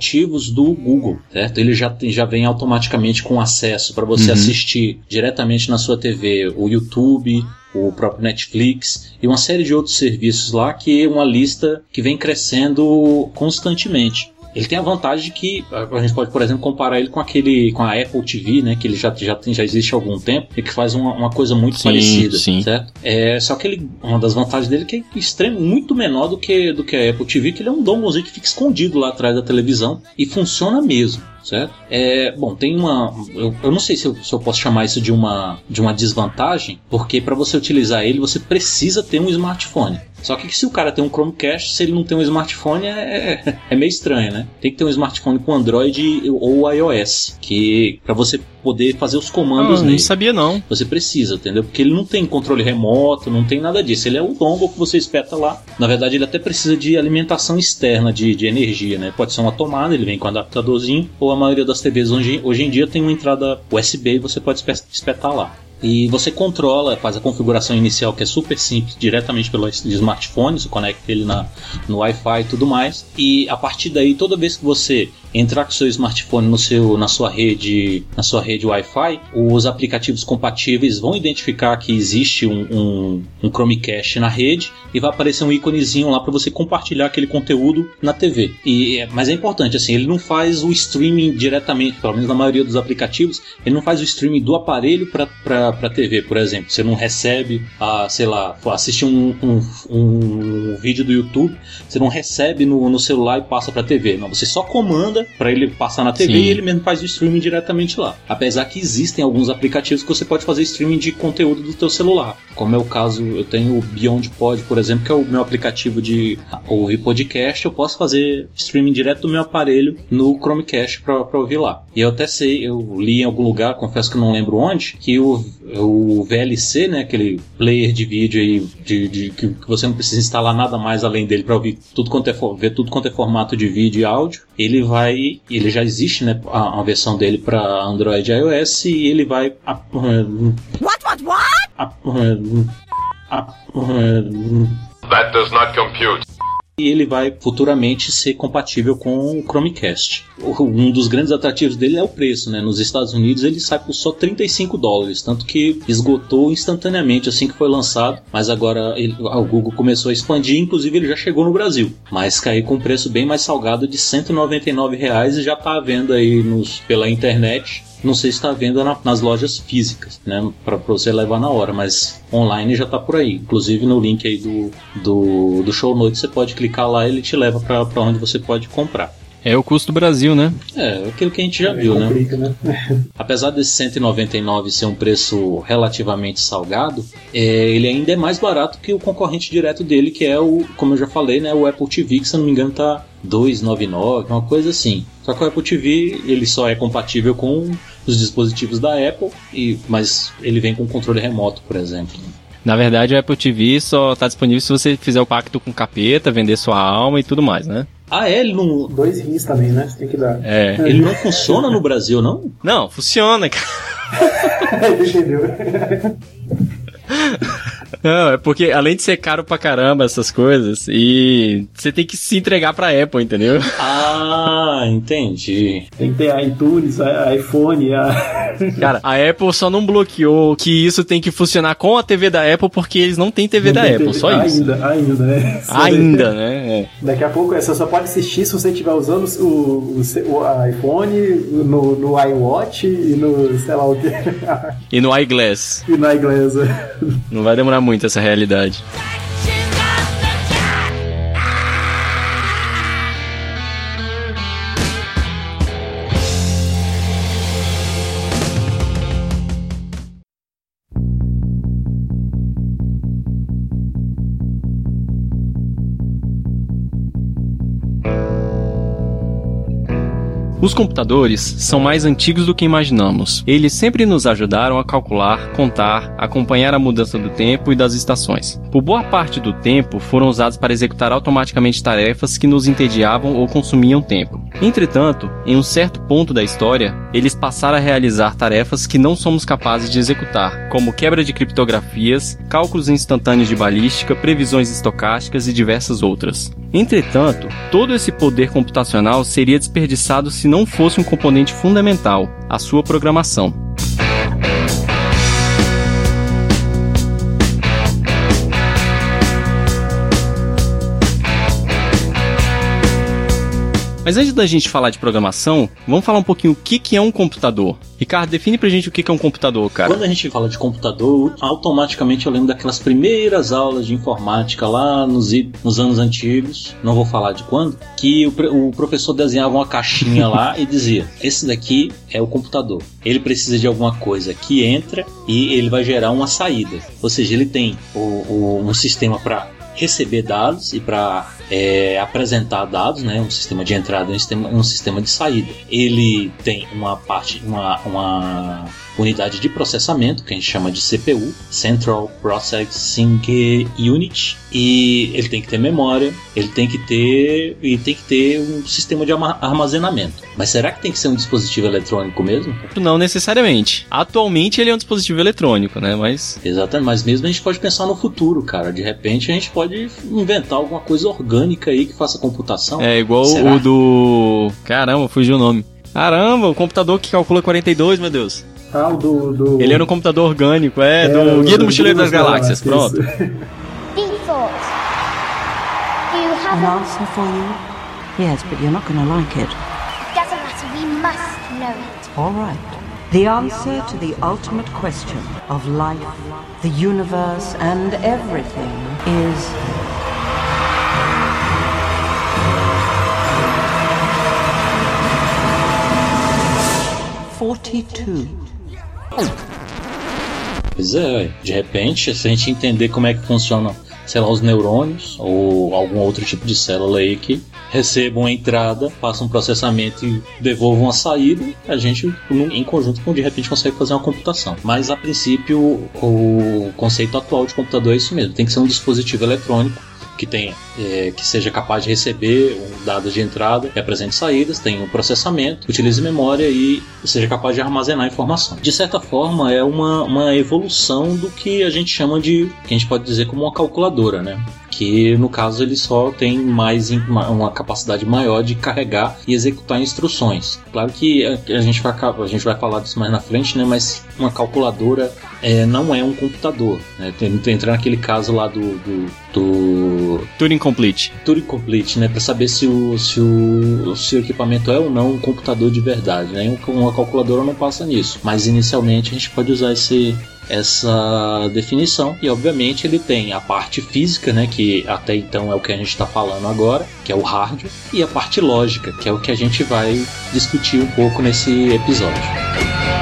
do Google, certo? Ele já, tem- já vem automaticamente com acesso para você Uhum. assistir diretamente na sua TV o YouTube, o próprio Netflix e uma série de outros serviços lá que é uma lista que vem crescendo constantemente. Ele tem a vantagem de que a gente pode, por exemplo, comparar ele com aquele com a Apple TV, né, que ele já, já, tem, já existe há algum tempo e que faz uma, uma coisa muito Sim, parecida, sim. certo? É, só que ele, uma das vantagens dele é que é extremo, muito menor do que, do que a Apple TV, que ele é um donglezinho que fica escondido lá atrás da televisão e funciona mesmo. Certo? É, bom, tem uma. Eu, eu não sei se eu, se eu posso chamar isso de uma, de uma desvantagem, porque para você utilizar ele você precisa ter um smartphone. Só que se o cara tem um Chromecast, se ele não tem um smartphone, é, é meio estranho, né? Tem que ter um smartphone com Android ou iOS, que para você poder fazer os comandos Ah, não nele. sabia não. Você precisa, entendeu? Porque ele não tem controle remoto, não tem nada disso. Ele é o dongle que você espeta lá. Na verdade, ele até precisa de alimentação externa de, de energia, né? Pode ser uma tomada, ele vem com adaptadorzinho, ou a maioria das TVs hoje, hoje em dia tem uma entrada USB e você pode espe- espetar lá. E você controla, faz a configuração inicial que é super simples, diretamente pelo smartphone, você conecta ele na, no Wi-Fi e tudo mais. E a partir daí, toda vez que você entrar com seu smartphone no seu, na sua rede, na sua rede Wi-Fi, os aplicativos compatíveis vão identificar que existe um, um, um Chromecast na rede e vai aparecer um íconezinho lá para você compartilhar aquele conteúdo na TV. E, é- mas é importante, assim, ele não faz o streaming diretamente, pelo menos na maioria dos aplicativos, ele não faz o streaming do aparelho para a TV, por exemplo. Você não recebe, a, sei lá, assistir um, um, um vídeo do YouTube, você não recebe no, no celular e passa para a TV. Não, você só comanda para ele passar na TV Sim. e ele mesmo faz o streaming diretamente lá. Apesar que existem alguns aplicativos que você pode fazer streaming de conteúdo do teu celular. Como é o caso, eu tenho o Beyond Pod, por exemplo, que é o meu aplicativo de ouvir podcast, eu posso fazer streaming direto do meu aparelho no Chromecast para ouvir lá. E eu até sei, eu li em algum lugar, confesso que não lembro onde, que o, o VLC, né, aquele player de vídeo aí de, de- que, você não precisa instalar nada mais além dele para ouvir tudo quanto é ver tudo quanto é formato de vídeo e áudio, ele vai, ele já existe, né, a, a versão dele para Android e iOS e ele vai a- What, what, what? a- a- That does not compute. E ele vai futuramente ser compatível com o Chromecast. Um dos grandes atrativos dele é o preço, né? Nos Estados Unidos ele sai por só 35 dólares, tanto que esgotou instantaneamente assim que foi lançado, mas agora ele- o Google começou a expandir, inclusive ele já chegou no Brasil, mas caiu com um preço bem mais salgado de 199 reais e já está à venda aí nos, pela internet. Não sei se está à venda na- nas lojas físicas, né? Para você levar na hora, mas online já está por aí. Inclusive no link aí do, do, do show notes você pode clicar lá e ele te leva para onde você pode comprar. É o custo do Brasil, né? É, aquilo que a gente já viu, né? Complica, né? Apesar desse 199 ser um preço relativamente salgado, é, ele ainda é mais barato que o concorrente direto dele, que é o, como eu já falei, né, o Apple TV, que se eu não me engano tá 299, uma coisa assim. Só que o Apple TV, ele só é compatível com os dispositivos da Apple, e, mas ele vem com controle remoto, por exemplo. Na verdade, o Apple TV só tá disponível se você fizer o pacto com o capeta, vender sua alma e tudo mais, né? Ah, é? Ele não, Dois rins também, né? Você tem que dar. É. ele não funciona no Brasil, não? Não, funciona, cara. Entendeu? Não, é porque além de ser caro pra caramba essas coisas, e você tem que se entregar pra Apple, entendeu? Ah, entendi. Tem que ter iTunes, a- iPhone, a. Cara, a Apple só não bloqueou que isso tem que funcionar com a TV da Apple porque eles não têm TV da Apple, só isso. Ainda, ainda, né? Ainda, né? É. Daqui a pouco você só pode assistir se você estiver usando o, o, o iPhone, no, no iWatch e no, sei lá o que. E no iGlass. e na inglesa. Não vai demorar muito essa realidade. Os computadores são mais antigos do que imaginamos. Eles sempre nos ajudaram a calcular, contar, acompanhar a mudança do tempo e das estações. Por boa parte do tempo, foram usados para executar automaticamente tarefas que nos entediavam ou consumiam tempo. Entretanto, em um certo ponto da história, eles passaram a realizar tarefas que não somos capazes de executar, como quebra de criptografias, cálculos instantâneos de balística, previsões estocásticas e diversas outras. Entretanto, todo esse poder computacional seria desperdiçado se não fosse um componente fundamental, a sua programação. Mas antes da gente falar de programação, vamos falar um pouquinho o que, que é um computador. Ricardo, define pra gente o que, que é um computador, cara. Quando a gente fala de computador, automaticamente eu lembro daquelas primeiras aulas de informática lá nos, nos anos antigos, não vou falar de quando, que o, o professor desenhava uma caixinha lá e dizia: Esse daqui é o computador. Ele precisa de alguma coisa que entra e ele vai gerar uma saída. Ou seja, ele tem o, o, um sistema para receber dados e para é, apresentar dados, né, um sistema de entrada e um sistema, um sistema de saída. Ele tem uma parte, uma, uma unidade de processamento, que a gente chama de CPU, Central Processing Unit, e ele tem que ter memória, ele tem que ter e tem que ter um sistema de armazenamento. Mas será que tem que ser um dispositivo eletrônico mesmo? Não necessariamente. Atualmente ele é um dispositivo eletrônico, né? Mas exatamente. Mas mesmo a gente pode pensar no futuro, cara. De repente a gente pode inventar alguma coisa orgânica aí que faça computação. É igual será? o do caramba, fugiu o nome. Caramba, o computador que calcula 42, meu Deus. Ah, o do, do... Ele era um computador orgânico, é, é do Guia do Mochileiro das Galáxias, pronto. Do you have an answer for you? Yes, but you're not going to like it. Doesn't matter, we must know it. All right. The answer to the ultimate question of life, the universe, and everything is. Forty-two. Pois é, de repente, se a gente entender como é que funcionam, sei lá, os neurônios ou algum outro tipo de célula aí que recebam a entrada, façam um processamento e devolvam a saída, a gente, em conjunto, de repente consegue fazer uma computação. Mas, a princípio, o conceito atual de computador é isso mesmo: tem que ser um dispositivo eletrônico que tenha, é, que seja capaz de receber um dados de entrada apresente saídas, tenha um processamento, utilize memória e seja capaz de armazenar informação. De certa forma, é uma, uma evolução do que a gente chama de, que a gente pode dizer como uma calculadora, né? que no caso ele só tem mais uma capacidade maior de carregar e executar instruções. Claro que a gente vai, a gente vai falar disso mais na frente, né? Mas uma calculadora é, não é um computador. Né? Entra naquele caso lá do, do, do... Turing Complete. Turing Complete, né? Para saber se o, se, o, se o equipamento é ou não um computador de verdade. Né? Uma calculadora não passa nisso. Mas inicialmente a gente pode usar esse, essa definição e obviamente ele tem a parte física, né, que até então é o que a gente está falando agora, que é o hardware, e a parte lógica, que é o que a gente vai discutir um pouco nesse episódio.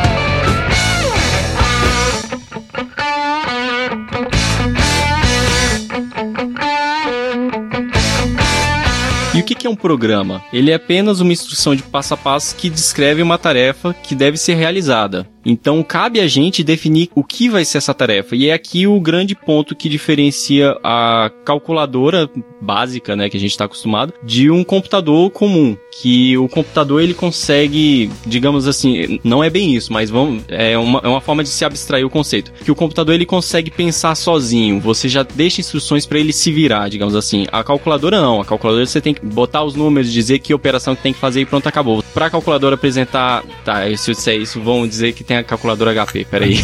E o que é um programa? Ele é apenas uma instrução de passo a passo que descreve uma tarefa que deve ser realizada. Então cabe a gente definir o que vai ser essa tarefa. E é aqui o grande ponto que diferencia a calculadora básica, né, que a gente está acostumado, de um computador comum. Que o computador ele consegue, digamos assim, não é bem isso, mas vamos, é, uma, é uma forma de se abstrair o conceito. Que o computador ele consegue pensar sozinho. Você já deixa instruções para ele se virar, digamos assim. A calculadora não. A calculadora você tem que botar os números, dizer que operação que tem que fazer e pronto, acabou. Para a calculadora apresentar, tá, se eu disser isso, vão dizer que tem tem a calculadora HP, peraí.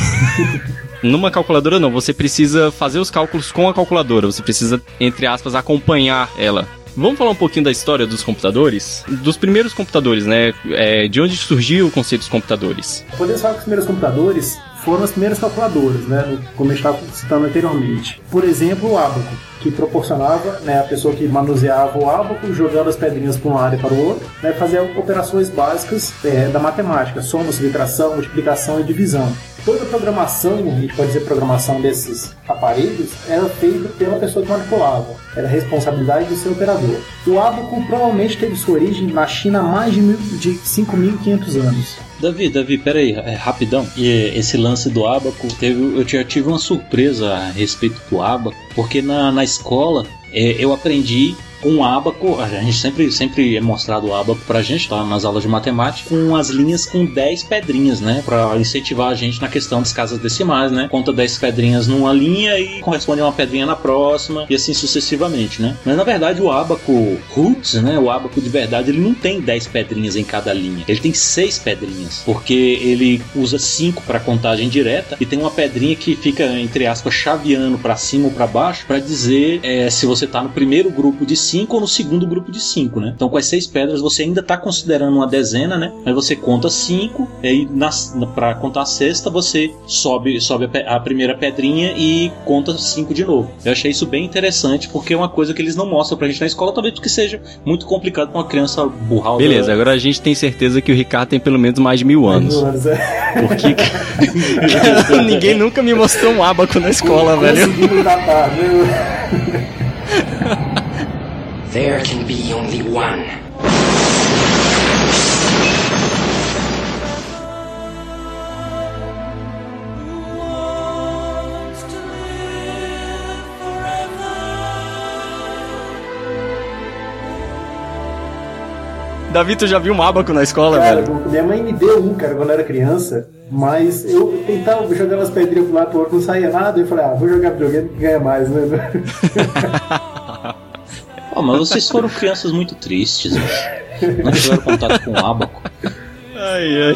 Numa calculadora não, você precisa fazer os cálculos com a calculadora, você precisa, entre aspas, acompanhar ela. Vamos falar um pouquinho da história dos computadores? Dos primeiros computadores, né? É, de onde surgiu o conceito dos computadores? Podemos falar que os primeiros computadores foram as primeiras calculadoras, né? Como gente estava citando anteriormente. Por exemplo, o Abaco, que proporcionava né, a pessoa que manuseava o Abaco, jogando as pedrinhas para um lado e para o outro, né, fazer operações básicas é, da matemática, soma, subtração, multiplicação e divisão toda a programação, a gente pode dizer programação desses aparelhos, era feita pela pessoa que manipulava. Era responsabilidade do seu operador. O Abaco provavelmente teve sua origem na China há mais de, de 5.500 anos. Davi, Davi, peraí, é, rapidão. E esse lance do Abaco, teve, eu já tive uma surpresa a respeito do Abaco, porque na, na escola é, eu aprendi um abaco, a gente sempre, sempre é mostrado o abaco pra gente, tá? Nas aulas de matemática, com as linhas com 10 pedrinhas, né? Pra incentivar a gente na questão das casas decimais, né? Conta 10 pedrinhas numa linha e corresponde a uma pedrinha na próxima, e assim sucessivamente, né? Mas na verdade o abaco roots, né? O abaco de verdade, ele não tem 10 pedrinhas em cada linha. Ele tem 6 pedrinhas, porque ele usa 5 para contagem direta e tem uma pedrinha que fica, entre aspas, chaveando para cima ou para baixo para dizer é, se você tá no primeiro grupo de 5 5 ou no segundo grupo de 5, né? Então com as seis pedras você ainda tá considerando uma dezena, né? Mas você conta 5, e aí pra contar a sexta você sobe, sobe a, a primeira pedrinha e conta 5 de novo. Eu achei isso bem interessante porque é uma coisa que eles não mostram pra gente na escola, talvez porque seja muito complicado pra uma criança burrar o Beleza, agora a gente tem certeza que o Ricardo tem pelo menos mais de mil anos. Mil anos, é. Porque cara, ninguém nunca me mostrou um abaco na escola, velho. Conseguimos datar, viu? There can be only one. Davi, tu já viu um abaco na escola, Cara, velho? minha mãe me deu um, cara, quando eu era criança, mas eu tentava jogar umas pedrinhas pro lado pro outro, não saía nada, e eu falei, ah, vou jogar videogame que ganha mais, né? Oh, mas vocês foram crianças muito tristes, velho. Não tiveram contato com o abaco. Ai, ai.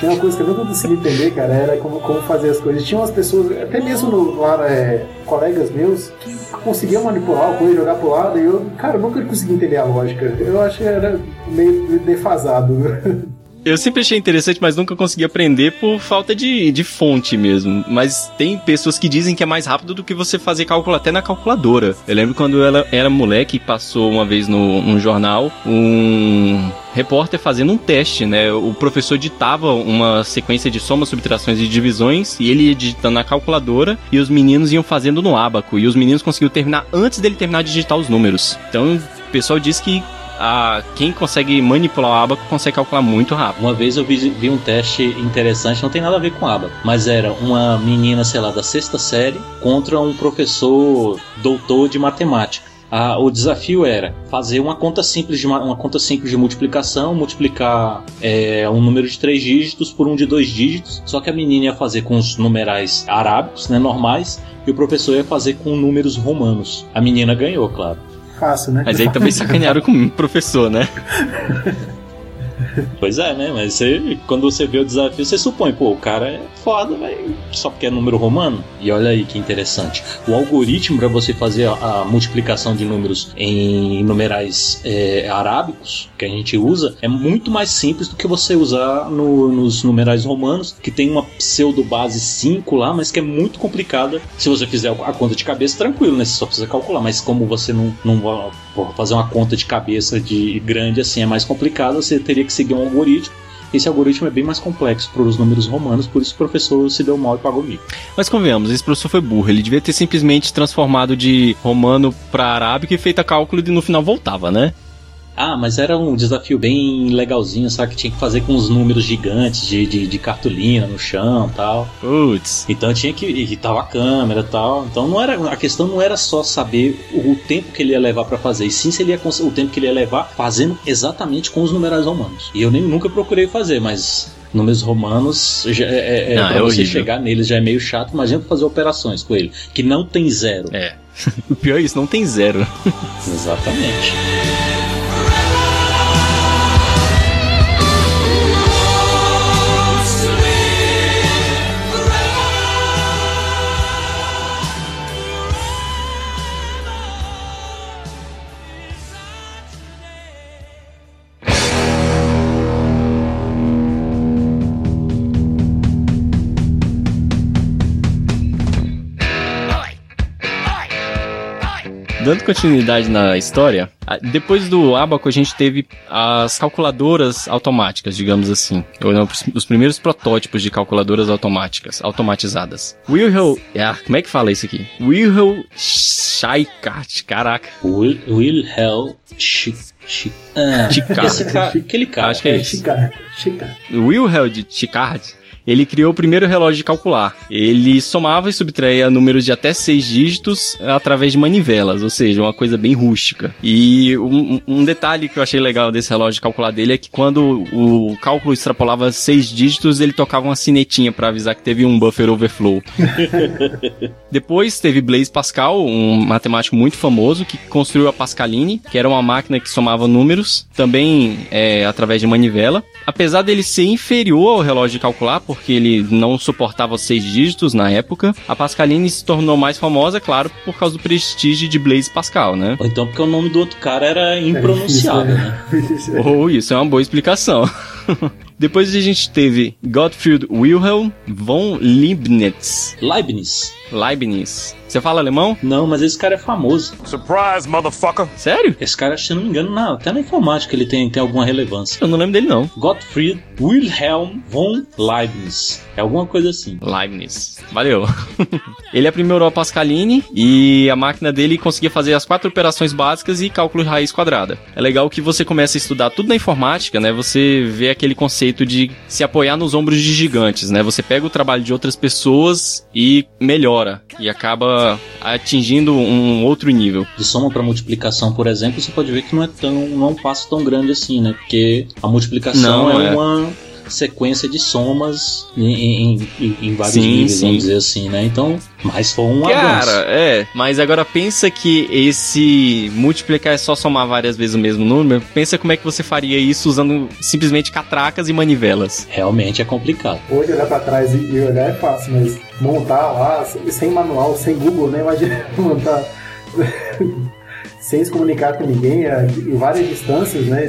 Tem uma coisa que eu nunca consegui entender, cara, era como, como fazer as coisas. Tinha umas pessoas, até mesmo no, lá, é, colegas meus, que conseguiam manipular o coisa, jogar pro lado, e eu, cara, eu nunca consegui entender a lógica. Eu acho que era meio defasado. Eu sempre achei interessante, mas nunca consegui aprender por falta de, de fonte mesmo. Mas tem pessoas que dizem que é mais rápido do que você fazer cálculo até na calculadora. Eu lembro quando ela era moleque, passou uma vez no, num jornal um repórter fazendo um teste, né? O professor ditava uma sequência de somas, subtrações e divisões e ele ia digitando na calculadora e os meninos iam fazendo no abaco. E os meninos conseguiam terminar antes dele terminar de digitar os números. Então o pessoal diz que a, quem consegue manipular o abaco consegue calcular muito rápido. Uma vez eu vi, vi um teste interessante, não tem nada a ver com abaco, mas era uma menina, sei lá, da sexta série contra um professor doutor de matemática. O desafio era fazer uma conta simples de ma- uma conta simples de multiplicação, multiplicar é, um número de três dígitos por um de dois dígitos. Só que a menina ia fazer com os numerais arábicos, né, normais, e o professor ia fazer com números romanos. A menina ganhou, claro. Fácil, né? Mas aí também sacanearam com o professor, né? Pois é, né? Mas você, quando você vê o desafio, você supõe, pô, o cara é foda, velho, só porque é número romano. E olha aí que interessante. O algoritmo para você fazer a, a multiplicação de números em numerais é, arábicos, que a gente usa, é muito mais simples do que você usar no- nos numerais romanos, que tem uma pseudo base 5 lá, mas que é muito complicada. Se você fizer a conta de cabeça, tranquilo, né? Você só precisa calcular. Mas como você não, não pô, fazer uma conta de cabeça de grande assim, é mais complicado, você teria que seguir um algoritmo. Esse algoritmo é bem mais complexo para os números romanos, por isso o professor se deu mal e pagou mico. Mas convenhamos, esse professor foi burro. Ele devia ter simplesmente transformado de romano pra arábico e feito a cálculo e no final voltava, né? Ah, mas era um desafio bem legalzinho, sabe? Que tinha que fazer com os números gigantes de, de, de cartolina no chão tal. Putz. Então tinha que irritar a câmera tal. Então não era, a questão não era só saber o, tempo que ele ia levar para fazer, e sim se ele ia, o tempo que ele ia levar fazendo exatamente com os numerais romanos. E eu nem, nunca procurei fazer, mas números romanos, já, é, é, Não, pra é você horrível. chegar neles já é meio chato, imagina fazer operações com ele, que não tem zero. É. O pior é isso, não tem zero. Exatamente. Dando continuidade na história, depois do abaco a gente teve as calculadoras automáticas, digamos assim. Ou não, os primeiros protótipos de calculadoras automáticas, automatizadas. Wilhelm... Ah, como é que fala isso aqui? Wilhelm Schweikart, caraca. Will, Wilhelm. Schick. Ah, Chicago. esse cara, aquele cara. Acho que é isso. Chica, chica. Wilhelm de ele criou o primeiro relógio de calcular. Ele somava e subtraía números de até seis dígitos através de manivelas, ou seja, uma coisa bem rústica. E um, um detalhe que eu achei legal desse relógio de calcular dele é que quando o cálculo extrapolava seis dígitos, ele tocava uma sinetinha para avisar que teve um buffer overflow. Depois teve Blaise Pascal, um matemático muito famoso que construiu a Pascaline, que era uma máquina que somava números, também é, através de manivela. Apesar dele ser inferior ao relógio de calcular, porque ele não suportava seis dígitos na época, a Pascaline se tornou mais famosa, claro, por causa do prestígio de Blaise Pascal, né? Ou então porque o nome do outro cara era impronunciável, né? Ou isso é uma boa explicação. Depois a gente teve Gottfried Wilhelm von Leibniz. Leibniz. Leibniz. Você fala alemão? Não, mas esse cara é famoso. Surprise, motherfucker! Sério? Esse cara, se não me engano, na, até na informática ele tem, tem alguma relevância. Eu não lembro dele, não. Gottfried Wilhelm von Leibniz. É alguma coisa assim. Leibniz. Valeu. ele aprimorou a Pascaline e a máquina dele conseguia fazer as quatro operações básicas e cálculo de raiz quadrada. É legal que você começa a estudar tudo na informática, né? Você vê aquele conceito de se apoiar nos ombros de gigantes, né? Você pega o trabalho de outras pessoas e melhora. E acaba atingindo um outro nível. De soma para multiplicação, por exemplo, você pode ver que não é tão, não é um passo tão grande assim, né? Porque a multiplicação Não, é, é. uma sequência de somas em, em, em- vários Sim, níveis, sim. vamos dizer assim, né? Então, mas foi um Cara, avanço. é. Mas agora pensa que esse multiplicar é só somar várias vezes o mesmo número. Pensa como é que você faria isso usando simplesmente catracas e manivelas. Realmente é complicado. Hoje olhar pra trás e, olhar é fácil, mas montar lá, sem- sem manual, sem Google, né? Imagina montar sem se comunicar com ninguém, a- em várias distâncias, né?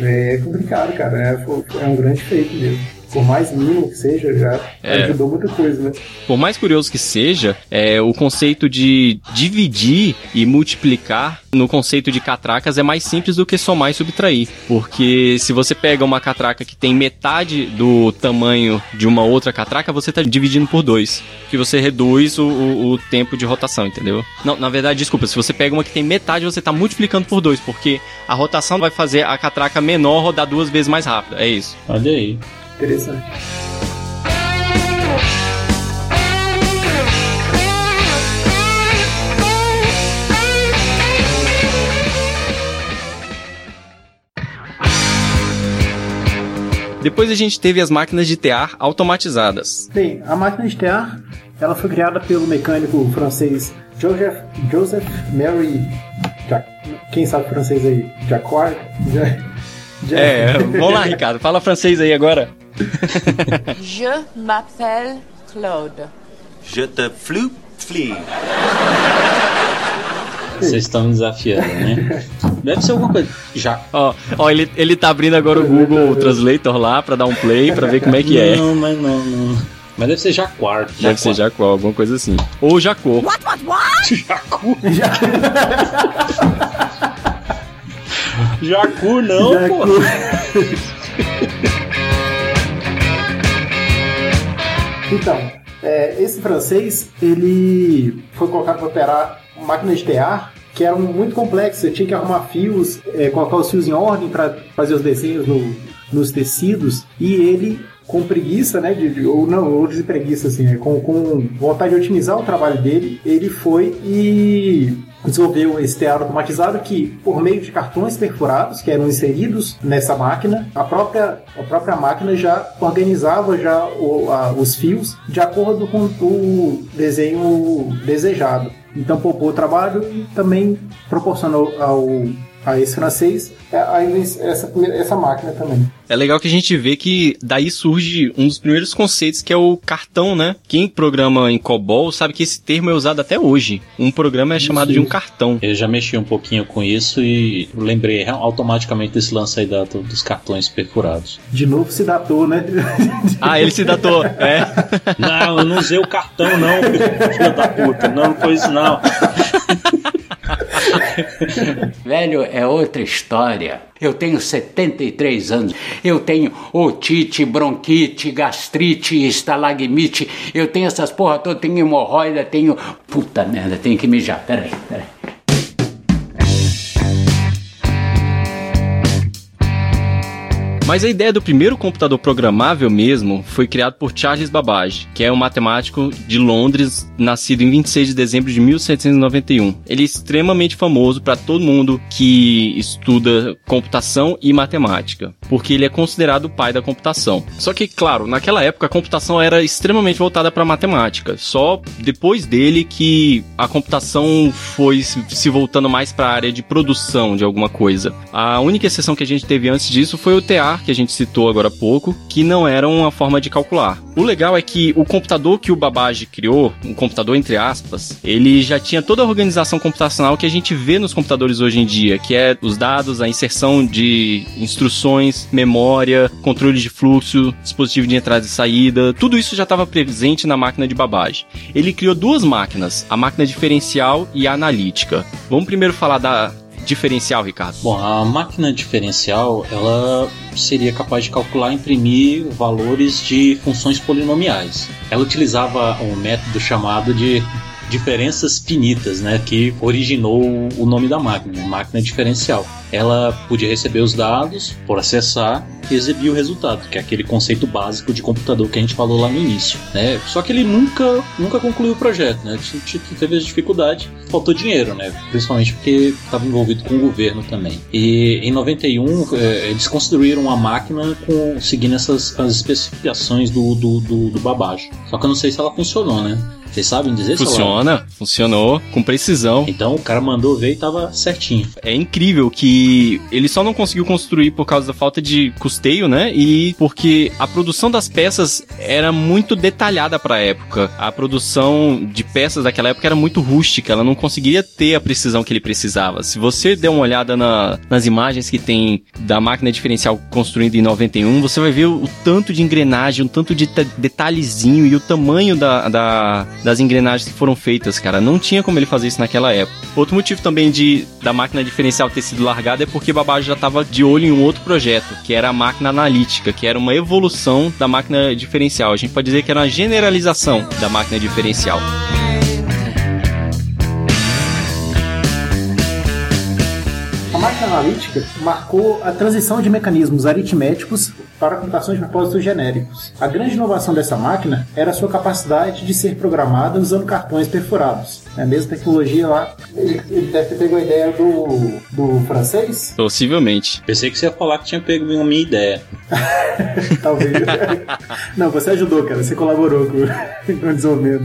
É complicado, cara. É, é um grande feito mesmo. Por mais mínimo que seja, já É. ajudou muita coisa, né? Por mais curioso que seja, é, o conceito de dividir e multiplicar no conceito de catracas é mais simples do que somar e subtrair. Porque se você pega uma catraca que tem metade do tamanho de uma outra catraca, você está dividindo por dois. Que você reduz o, o- o tempo de rotação, entendeu? Não, na verdade, desculpa, se você pega uma que tem metade, você está multiplicando por dois, porque a rotação vai fazer a catraca menor rodar duas vezes mais rápido. É isso. Olha aí. Interessante. Depois a gente teve as máquinas de tear automatizadas. Bem, a máquina de tear, ela foi criada pelo mecânico francês Joseph, Joseph Mary quem sabe francês aí? Jacquard? Ja- Ja- É, vamos lá, Ricardo. Fala francês aí agora. Je m'appelle Claude. Je te flu flee. Vocês estão me desafiando, né? Deve ser alguma coisa. Já. Ó, ó ele, ele tá abrindo agora o Google Translator lá pra dar um play pra ver como é que é. Não, mas não, não. Mas deve ser Jaquar. Deve ser Jacó, alguma coisa assim. Ou Jacô. What, what, what? Jacu. Jacu não, pô. Então, é, esse francês, ele foi colocado para operar máquinas de tear que eram muito complexas. Você tinha que arrumar fios, é, colocar os fios em ordem para fazer os desenhos no- nos tecidos. E ele, com preguiça, né, de, de- ou não, ou de preguiça, assim, é, com, com vontade de otimizar o trabalho dele, ele foi e desenvolveu esse tear automatizado que, por meio de cartões perfurados que eram inseridos nessa máquina, a própria, a própria máquina já organizava já o- a- os fios de acordo com o desenho desejado. Então poupou o trabalho e também proporcionou ao, a esse francês é, a inven- essa, primeira- essa máquina também. É legal que a gente vê que daí surge um dos primeiros conceitos que é o cartão, né? Quem programa em COBOL sabe que esse termo é usado até hoje. Um programa é chamado de um cartão. Eu já mexi um pouquinho com isso e lembrei automaticamente desse lance aí da- dos cartões perfurados. De novo se datou, né? Ah, ele se datou, é. Não, eu não usei o cartão, não, filho da puta. Não, não foi isso, não. Velho, é outra história. Eu tenho 73 anos. Eu tenho otite, bronquite, gastrite, estalagmite. Eu tenho essas porra todas. Tenho hemorroida, tenho. Puta merda, tenho que mijar. Peraí, peraí. Mas a ideia do primeiro computador programável mesmo foi criado por Charles Babbage, que é um matemático de Londres, nascido em 26 de dezembro de 1791. Ele é extremamente famoso para todo mundo que estuda computação e matemática. porque ele é considerado o pai da computação. Só que, claro, naquela época a computação era extremamente voltada para matemática. Só depois dele que a computação foi se voltando mais para a área de produção de alguma coisa. A única exceção que a gente teve antes disso foi o TEAR, que a gente citou agora há pouco, que não era uma forma de calcular. O legal é que o computador que o Babbage criou, um computador entre aspas, ele já tinha toda a organização computacional que a gente vê nos computadores hoje em dia, que é os dados, a inserção de instruções, memória, controle de fluxo, dispositivo de entrada e saída, tudo isso já estava presente na máquina de Babbage. Ele criou duas máquinas, a máquina diferencial e a analítica. Vamos primeiro falar da diferencial, Ricardo? Bom, a máquina diferencial, ela seria capaz de calcular e imprimir valores de funções polinomiais. Ela utilizava um método chamado de diferenças finitas, né, que originou o nome da máquina, máquina diferencial. Ela podia receber os dados, processar e exibir o resultado, que é aquele conceito básico de computador que a gente falou lá no início, né? Só que ele nunca, nunca concluiu o projeto, né? Teve dificuldade, faltou dinheiro, né? Principalmente porque estava envolvido com o governo também. E em 91 eh, eles construíram uma máquina com seguindo essas as especificações do do, do, do Babbage. Só que eu não sei se ela funcionou, né? Vocês sabem dizer Funciona, funcionou com precisão. Então o cara mandou ver e tava certinho. É incrível que ele só não conseguiu construir por causa da falta de custeio, né? E porque a produção das peças era muito detalhada para a época. A produção de peças daquela época era muito rústica, ela não conseguiria ter a precisão que ele precisava. Se você der uma olhada na, nas imagens que tem da máquina diferencial construída em 91, você vai ver o, tanto de engrenagem, o tanto de detalhezinho e o tamanho da, da das engrenagens que foram feitas, cara. Não tinha como ele fazer isso naquela época. Outro motivo também de da máquina diferencial ter sido largada é porque Babbage já estava de olho em um outro projeto, que era a máquina analítica, que era uma evolução da máquina diferencial. A gente pode dizer que era uma generalização da máquina diferencial. Analítica marcou a transição de mecanismos aritméticos para computações de propósitos genéricos. A grande inovação dessa máquina era a sua capacidade de ser programada usando cartões perfurados. É a mesma tecnologia lá. Ele, ele deve ter pego a ideia do, do francês? Possivelmente. Pensei que você ia falar que tinha pego a minha ideia. Talvez. Não, você ajudou, cara. Você colaborou com, com o desenvolvimento.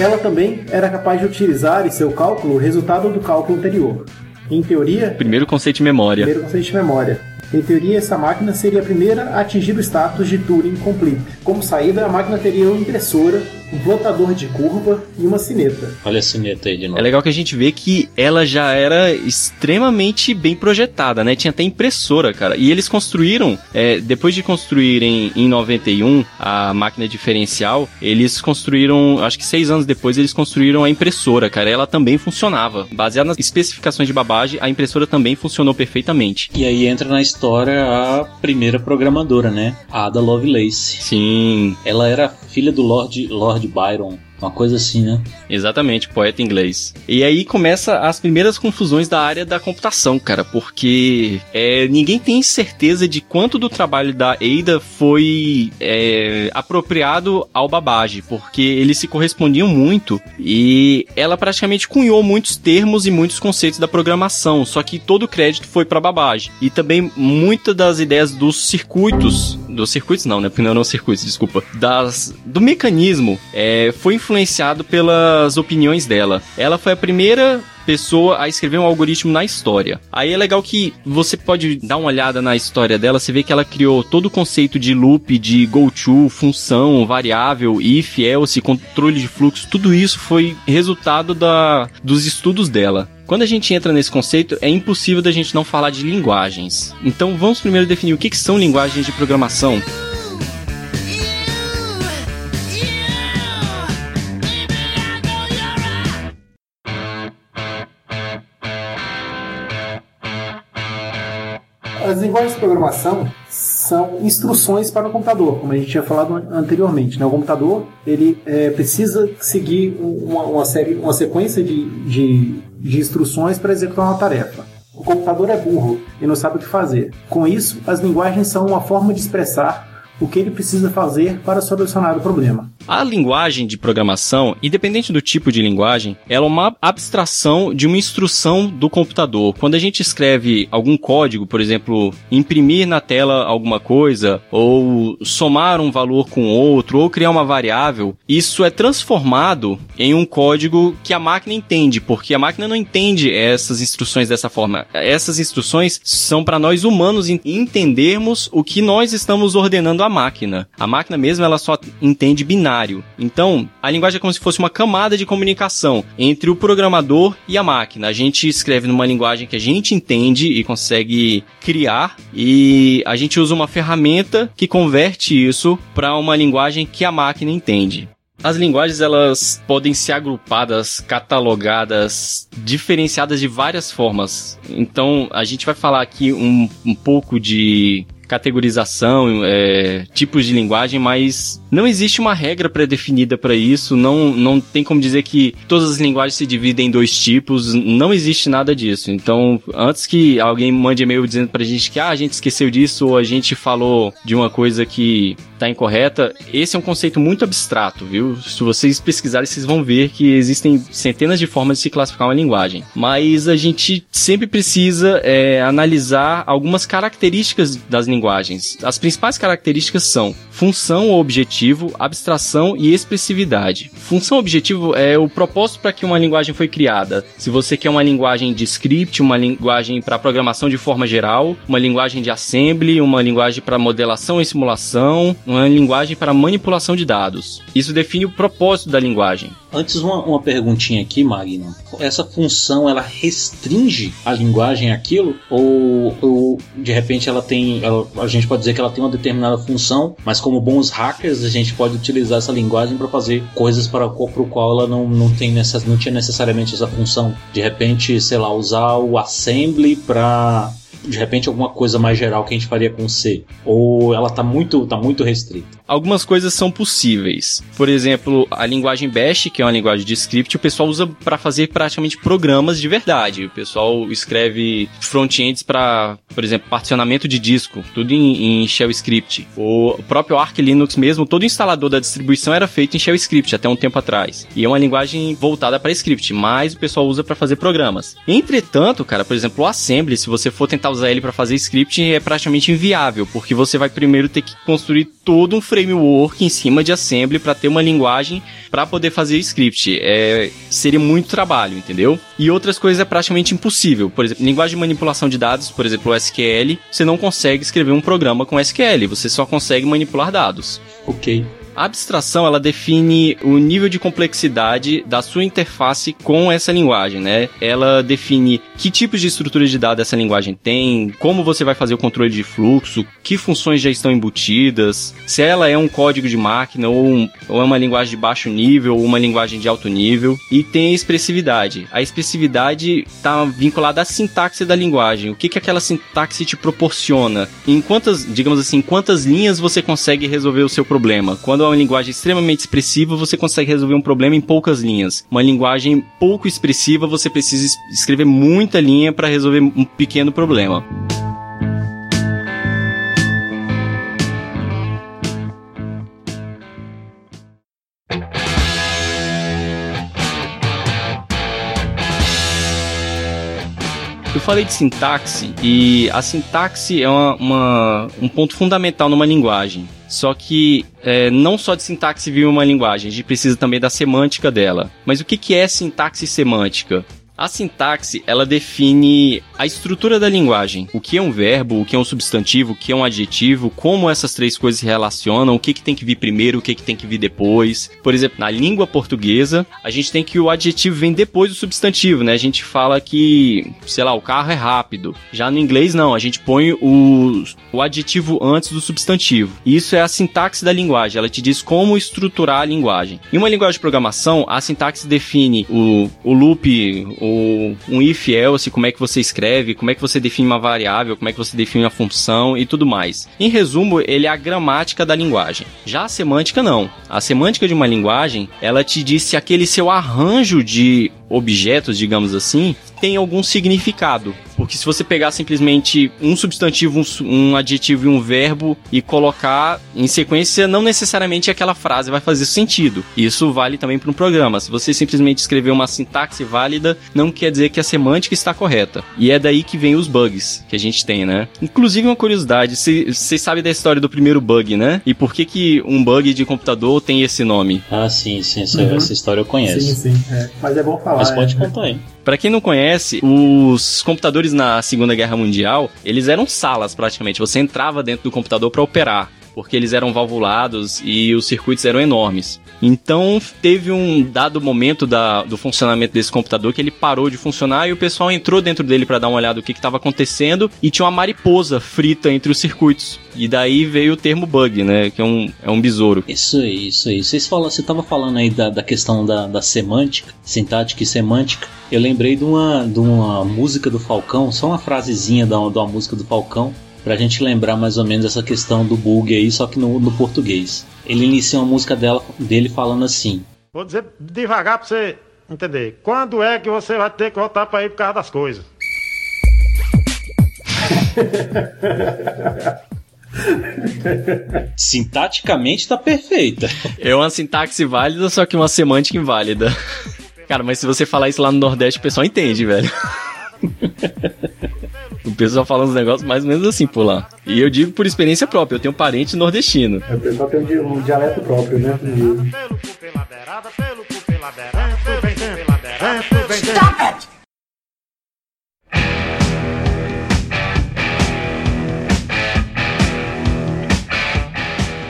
Ela também era capaz de utilizar em seu cálculo o resultado do cálculo anterior. Em teoria. Primeiro conceito de memória. Primeiro conceito de memória. Em teoria, essa máquina seria a primeira a atingir o status de Turing Complete. Como saída, a máquina teria uma impressora um plotador de curva e uma sineta. Olha a sineta aí de novo. É legal que a gente vê que ela já era extremamente bem projetada, né? Tinha até impressora, cara. E eles construíram, é, depois de construírem em 91 a máquina diferencial, eles construíram, acho que seis anos depois, eles construíram a impressora, cara. Ela também funcionava. Baseada nas especificações de babagem, a impressora também funcionou perfeitamente. E aí entra na história a primeira programadora, né? A Ada Lovelace. Sim. Ela era filha do Lord, Lord Byron. Uma coisa assim, né? Exatamente, poeta inglês. E aí começa as primeiras confusões da área da computação, cara, porque é, ninguém tem certeza de quanto do trabalho da Ada foi é, apropriado ao Babbage, porque eles se correspondiam muito e ela praticamente cunhou muitos termos e muitos conceitos da programação, só que todo o crédito foi para Babbage. E também muitas das ideias dos circuitos, dos circuitos não, né? Porque não eram circuitos, desculpa, das do mecanismo é, foi influenciado pelas opiniões dela. Ela foi a primeira pessoa a escrever um algoritmo na história. Aí é legal que você pode dar uma olhada na história dela, você vê que ela criou todo o conceito de loop, de go-to, função, variável, if, else, controle de fluxo, tudo isso foi resultado da, dos estudos dela. Quando a gente entra nesse conceito, é impossível da gente não falar de linguagens. Então vamos primeiro definir o que, que são linguagens de programação. As linguagens de programação são instruções para o computador, como a gente tinha falado anteriormente. Né? O computador ele é, precisa seguir uma, uma, série, uma sequência de, de, de instruções para executar uma tarefa. O computador é burro e não sabe o que fazer. Com isso, as linguagens são uma forma de expressar o que ele precisa fazer para solucionar o problema. A linguagem de programação, independente do tipo de linguagem, ela é uma abstração de uma instrução do computador. Quando a gente escreve algum código, por exemplo, imprimir na tela alguma coisa, ou somar um valor com outro, ou criar uma variável, isso é transformado em um código que a máquina entende, porque a máquina não entende essas instruções dessa forma. Essas instruções são para nós humanos entendermos o que nós estamos ordenando à máquina. A máquina mesmo ela só entende binário. Então, a linguagem é como se fosse uma camada de comunicação entre o programador e a máquina. A gente escreve numa linguagem que a gente entende e consegue criar e a gente usa uma ferramenta que converte isso para uma linguagem que a máquina entende. As linguagens elas podem ser agrupadas, catalogadas, diferenciadas de várias formas. Então a gente vai falar aqui um, um pouco de categorização, é, tipos de linguagem, mas não existe uma regra pré-definida para isso. Não, não tem como dizer que todas as linguagens se dividem em dois tipos. Não existe nada disso. Então, antes que alguém mande e-mail dizendo pra gente que ah, a gente esqueceu disso ou a gente falou de uma coisa que tá incorreta, esse é um conceito muito abstrato, viu? Se vocês pesquisarem, vocês vão ver que existem centenas de formas de se classificar uma linguagem. Mas a gente sempre precisa é, analisar algumas características das linguagens. As principais características são função ou objetivo, abstração e expressividade. Função objetivo é o propósito para que uma linguagem foi criada. Se você quer uma linguagem de script, uma linguagem para programação de forma geral, uma linguagem de assembly, uma linguagem para modelação e simulação, uma linguagem para manipulação de dados. Isso define o propósito da linguagem. Antes, uma, uma perguntinha aqui, Magno. Essa função, ela restringe a linguagem àquilo? Ou, ou de repente ela tem. Ela, a gente pode dizer que ela tem uma determinada função, mas como bons hackers, a gente pode utilizar essa linguagem para fazer coisas para, o qual ela não, não, tem necess, não tinha necessariamente essa função. De repente, sei lá, usar o assembly para de repente alguma coisa mais geral que a gente faria com C? Ou ela tá muito, tá muito restrita? Algumas coisas são possíveis. Por exemplo, a linguagem Bash, que é uma linguagem de script, o pessoal usa para fazer praticamente programas de verdade. O pessoal escreve front-ends para, por exemplo, particionamento de disco, tudo em, em Shell Script. O próprio Arch Linux mesmo, todo instalador da distribuição era feito em Shell Script até um tempo atrás. E é uma linguagem voltada para script, mas o pessoal usa para fazer programas. Entretanto, cara, por exemplo, o Assembly, se você for tentar usar ele para fazer script é praticamente inviável, porque você vai primeiro ter que construir todo um framework em cima de assembly para ter uma linguagem para poder fazer script. É, seria muito trabalho, entendeu? E outras coisas é praticamente impossível. Por exemplo, linguagem de manipulação de dados, por exemplo, o SQL, você não consegue escrever um programa com SQL, você só consegue manipular dados. Ok. A abstração ela define o nível de complexidade da sua interface com essa linguagem, né? Ela define que tipos de estrutura de dados essa linguagem tem, como você vai fazer o controle de fluxo, que funções já estão embutidas, se ela é um código de máquina ou, um, ou é uma linguagem de baixo nível ou uma linguagem de alto nível, e tem a expressividade. A expressividade está vinculada à sintaxe da linguagem. O que, que aquela sintaxe te proporciona? Em quantas, digamos assim, quantas linhas você consegue resolver o seu problema? Quando uma linguagem extremamente expressiva, você consegue resolver um problema em poucas linhas. Uma linguagem pouco expressiva, você precisa escrever muita linha para resolver um pequeno problema. Eu falei de sintaxe e a sintaxe é uma, uma, um ponto fundamental numa linguagem. Só que é, não só de sintaxe vive uma linguagem, a gente precisa também da semântica dela. Mas o que, que é sintaxe semântica? A sintaxe, ela define a estrutura da linguagem. O que é um verbo, o que é um substantivo, o que é um adjetivo, como essas três coisas se relacionam, o que, que tem que vir primeiro, o que, que tem que vir depois. Por exemplo, na língua portuguesa, a gente tem que o adjetivo vem depois do substantivo, né? A gente fala que, sei lá, o carro é rápido. Já no inglês, não. A gente põe o, o adjetivo antes do substantivo. Isso é a sintaxe da linguagem. Ela te diz como estruturar a linguagem. Em uma linguagem de programação, a sintaxe define o, o loop, o um if else, como é que você escreve, como é que você define uma variável, como é que você define uma função e tudo mais. Em resumo, ele é a gramática da linguagem. Já a semântica não. A semântica de uma linguagem, ela te diz se aquele seu arranjo de objetos, digamos assim, tem algum significado. Porque se você pegar simplesmente um substantivo, um, um, adjetivo e um verbo e colocar em sequência, não necessariamente aquela frase vai fazer sentido. Isso vale também para um programa. Se você simplesmente escrever uma sintaxe válida, não quer dizer que a semântica está correta. E é daí que vem os bugs que a gente tem, né? Inclusive uma curiosidade, vocês sabem da história do primeiro bug, né? E por que que um bug de computador tem esse nome? Ah, sim, sim, essa, uhum. essa história eu conheço. Sim, sim, é. mas é bom falar. Mas pode é. contar aí. Para quem não conhece, os computadores na Segunda Guerra Mundial, eles eram salas praticamente. Você entrava dentro do computador para operar porque eles eram valvulados e os circuitos eram enormes. Então teve um dado momento da, do funcionamento desse computador que ele parou de funcionar e o pessoal entrou dentro dele para dar uma olhada no que estava acontecendo e tinha uma mariposa frita entre os circuitos. E daí veio o termo bug, né? Que é um, é um besouro. Isso aí, isso aí. Vocês falam, você estava falando aí da, da questão da, da semântica, sintática e semântica. Eu lembrei de uma, de uma música do Falcão, só uma frasezinha da, uma música do Falcão, pra gente lembrar mais ou menos essa questão do bug aí, só que no, no português. Ele inicia uma música dela, dele falando assim: Vou dizer devagar pra você entender. Quando é que você vai ter que voltar pra ir por causa das coisas? Sintaticamente tá perfeita. É uma sintaxe válida, só que uma semântica inválida. Cara, mas se você falar isso lá no Nordeste, o pessoal entende, velho. O pessoal fala uns negócios mais ou menos assim por lá. E eu digo por experiência própria, eu tenho parente nordestino. É, o pessoal tem um dialeto próprio, né? Stop it!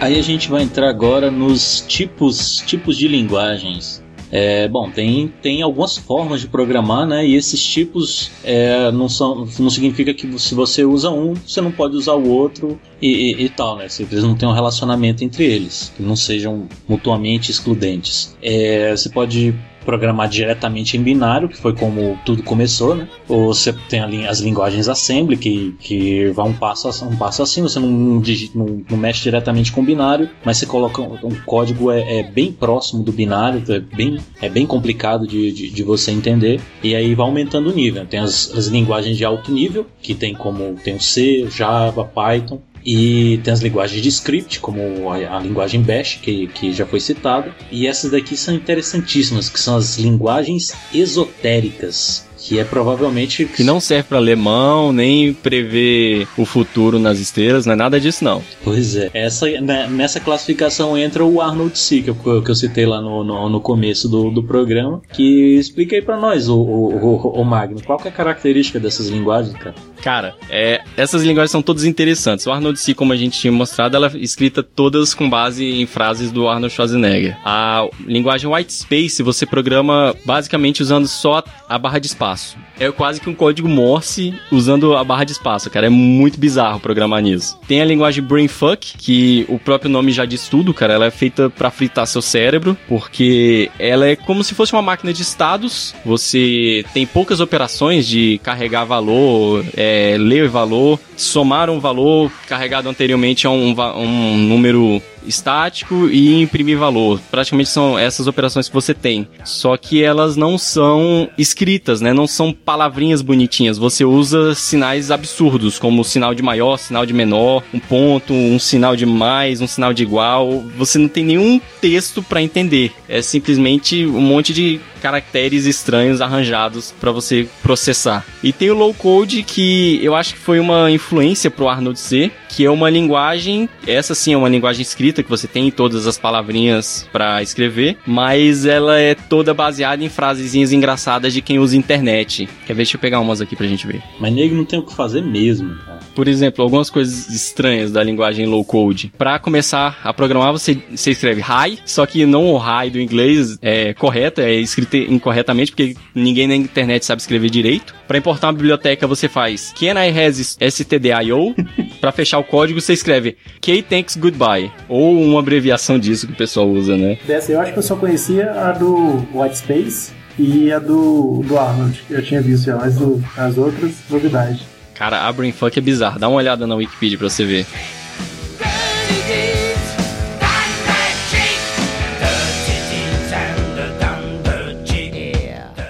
Aí a gente vai entrar agora nos tipos, tipos de linguagens. É, bom, tem, tem algumas formas de programar, né? E esses tipos é, não, são, não significa que se você usa um, você não pode usar o outro e, e, e tal, né? Se eles não têm um relacionamento entre eles, que não sejam mutuamente excludentes. É, você pode programar diretamente em binário, que foi como tudo começou, né? Ou você tem as linguagens assembly, que, que vai um passo, um passo assim, você não, não, não mexe diretamente com binário, mas você coloca um, um código é, é, bem próximo do binário, é bem, é bem complicado de, de, de, você entender, e aí vai aumentando o nível. Tem as, as linguagens de alto nível, que tem como tem o C, Java, Python, e tem as linguagens de script, como a, a, linguagem Bash, que, que já foi citada. E essas daqui são interessantíssimas, que são as linguagens esotéricas que é provavelmente que não serve para alemão nem prever o futuro nas estrelas, não é nada disso não. Pois é, essa né, nessa classificação entra o Arnold C que eu, que eu citei lá no, no, no, começo do, do programa, que explica aí para nós o, o, o, o Magno, qual é a característica dessas linguagens, cara? Cara, é, essas linguagens são todas interessantes. O Arnold C, como a gente tinha mostrado, ela é escrita todas com base em frases do Arnold Schwarzenegger. A linguagem White Space você programa basicamente usando só a barra de espaço. É quase que um código Morse usando a barra de espaço, cara. É muito bizarro programar nisso. Tem a linguagem Brainfuck, que o próprio nome já diz tudo, cara. Ela é feita para fritar seu cérebro, porque ela é como se fosse uma máquina de estados. Você tem poucas operações de carregar valor, é, ler valor, somar um valor carregado anteriormente a um, um número estático e imprimir valor. Praticamente são essas operações que você tem. Só que elas não são escritas, né? Não são palavrinhas bonitinhas. Você usa sinais absurdos, como sinal de maior, sinal de menor, um ponto, um sinal de mais, um sinal de igual. Você não tem nenhum texto para entender. É simplesmente um monte de caracteres estranhos arranjados para você processar. E tem o low code que eu acho que foi uma influência pro Arnold C, que é uma linguagem, essa sim é uma linguagem escrita que você tem todas as palavrinhas para escrever, mas ela é toda baseada em frasezinhas engraçadas de quem usa internet. Quer ver? Deixa eu pegar umas aqui pra gente ver. Mas nego não tem o que fazer mesmo, cara. Por exemplo, algumas coisas estranhas da linguagem low code. Para começar a programar, você, você escreve hi, só que não o hi do inglês é correto, é escrito incorretamente, porque ninguém na internet sabe escrever direito. Para importar uma biblioteca, você faz can I has stdio. Para fechar o código, você escreve k thanks goodbye. Ou uma abreviação disso que o pessoal usa, né? Dessa eu acho que eu só conhecia a do White Space e a do, do Arnold. Eu tinha visto já, mas do, as outras, novidade. Cara, a Brainfuck é bizarro. Dá uma olhada na Wikipedia pra você ver.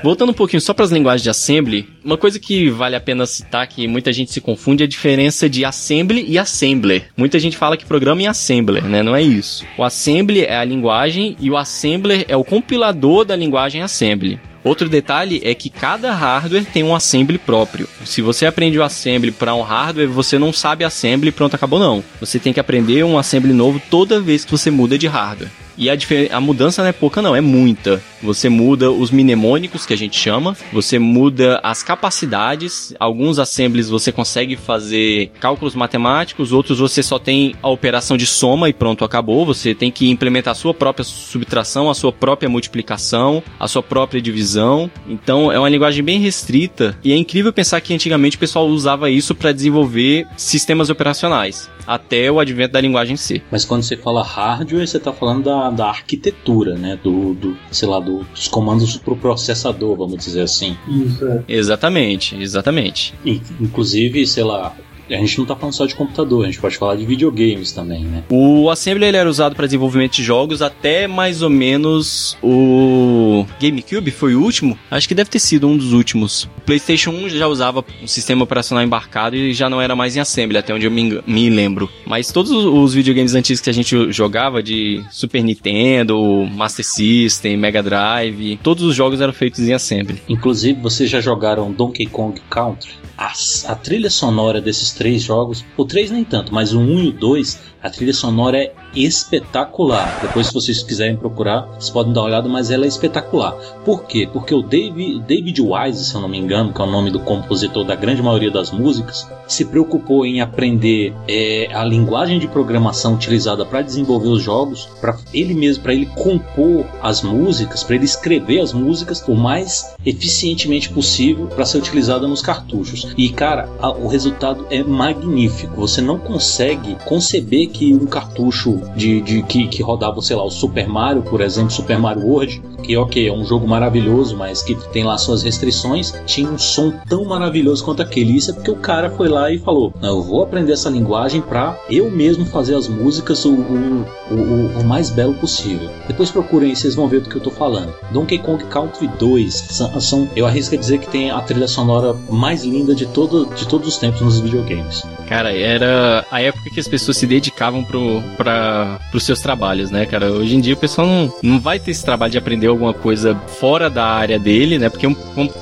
Voltando um pouquinho só para as linguagens de assembly, uma coisa que vale a pena citar que muita gente se confunde é a diferença de assembly e assembler. Muita gente fala que programa em assembler, né? Não é isso. O assembly é a linguagem e o assembler é o compilador da linguagem assembly. Outro detalhe é que cada hardware tem um assembly próprio. Se você aprende o assembly para um hardware, você não sabe assembly, pronto, acabou não. Você tem que aprender um assembly novo toda vez que você muda de hardware. E a, a mudança não é pouca, não, é muita. Você muda os mnemônicos, que a gente chama, você muda as capacidades. Alguns assemblies você consegue fazer cálculos matemáticos, outros você só tem a operação de soma e pronto, acabou. Você tem que implementar a sua própria subtração, a sua própria multiplicação, a sua própria divisão. Então é uma linguagem bem restrita e é incrível pensar que antigamente o pessoal usava isso para desenvolver sistemas operacionais até o advento da linguagem C. Mas quando você fala hardware, você está falando da, da arquitetura, né? Do, do sei lá, do, dos comandos para o processador, vamos dizer assim. Isso, é. Exatamente, exatamente. E, inclusive, sei lá, a gente não tá falando só de computador, a gente pode falar de videogames também, né? O Assembly ele era usado para desenvolvimento de jogos até mais ou menos o GameCube foi o último? Acho que deve ter sido um dos últimos. O PlayStation 1 já usava um sistema operacional embarcado e já não era mais em Assembly, até onde eu me, me lembro. Mas todos os videogames antigos que a gente jogava de Super Nintendo, Master System, Mega Drive, todos os jogos eram feitos em Assembly. Inclusive, vocês já jogaram Donkey Kong Country? A, a trilha sonora desses três jogos, o 3 nem tanto, mas o 1 e o 2, a trilha sonora é espetacular. Depois, se vocês quiserem procurar, vocês podem dar uma olhada, mas ela é espetacular. Por quê? Porque o David, David Wise, se eu não me engano, que é o nome do compositor da grande maioria das músicas, se preocupou em aprender é, a linguagem de programação utilizada para desenvolver os jogos, para ele mesmo, para ele compor as músicas, para ele escrever as músicas o mais eficientemente possível para ser utilizada nos cartuchos. E cara, a, o resultado é magnífico. Você não consegue conceber que um cartucho de, de que, que rodava, sei lá, o Super Mario, por exemplo, Super Mario World, que ok, é um jogo maravilhoso, mas que tem lá suas restrições, tinha um som tão maravilhoso quanto aquele. Isso é porque o cara foi lá e falou: eu vou aprender essa linguagem para eu mesmo fazer as músicas o, o, o, o, mais belo possível. Depois procurem, vocês vão ver do que eu tô falando. Donkey Kong Country 2 são, são eu arrisco a dizer que tem a trilha sonora mais linda de, todo, de todos os tempos nos videogames. Cara, era a época que as pessoas se dedicavam pro, pra, pros seus trabalhos, né, cara? Hoje em dia o pessoal não, não vai ter esse trabalho de aprender alguma coisa fora da área dele, né? Porque, um,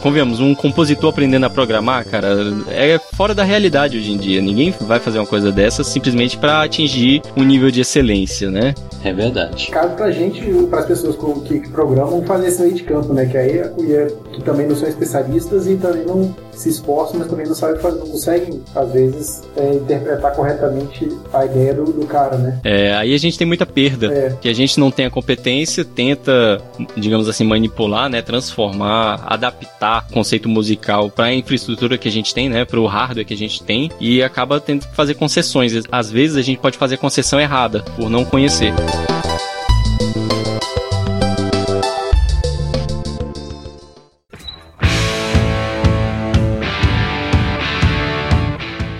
convenhamos, um compositor aprendendo a programar, cara, é fora da realidade hoje em dia. Ninguém vai fazer uma coisa dessa simplesmente para atingir um nível de excelência, né? É verdade. Cabe pra gente, para as pessoas que, que programam, fazer esse meio de campo, né? Que aí é, que também não são especialistas e também não se esforçam, mas também não sabem fazer, não conseguem, às vezes, é, interpretar corretamente a ideia do, do, cara, né? É, aí a gente tem muita perda, é. que a gente não tem a competência, tenta, digamos assim, manipular, né, transformar, adaptar o conceito musical para a infraestrutura que a gente tem, né, para o hardware que a gente tem e acaba tendo que fazer concessões. Às vezes a gente pode fazer concessão errada por não conhecer.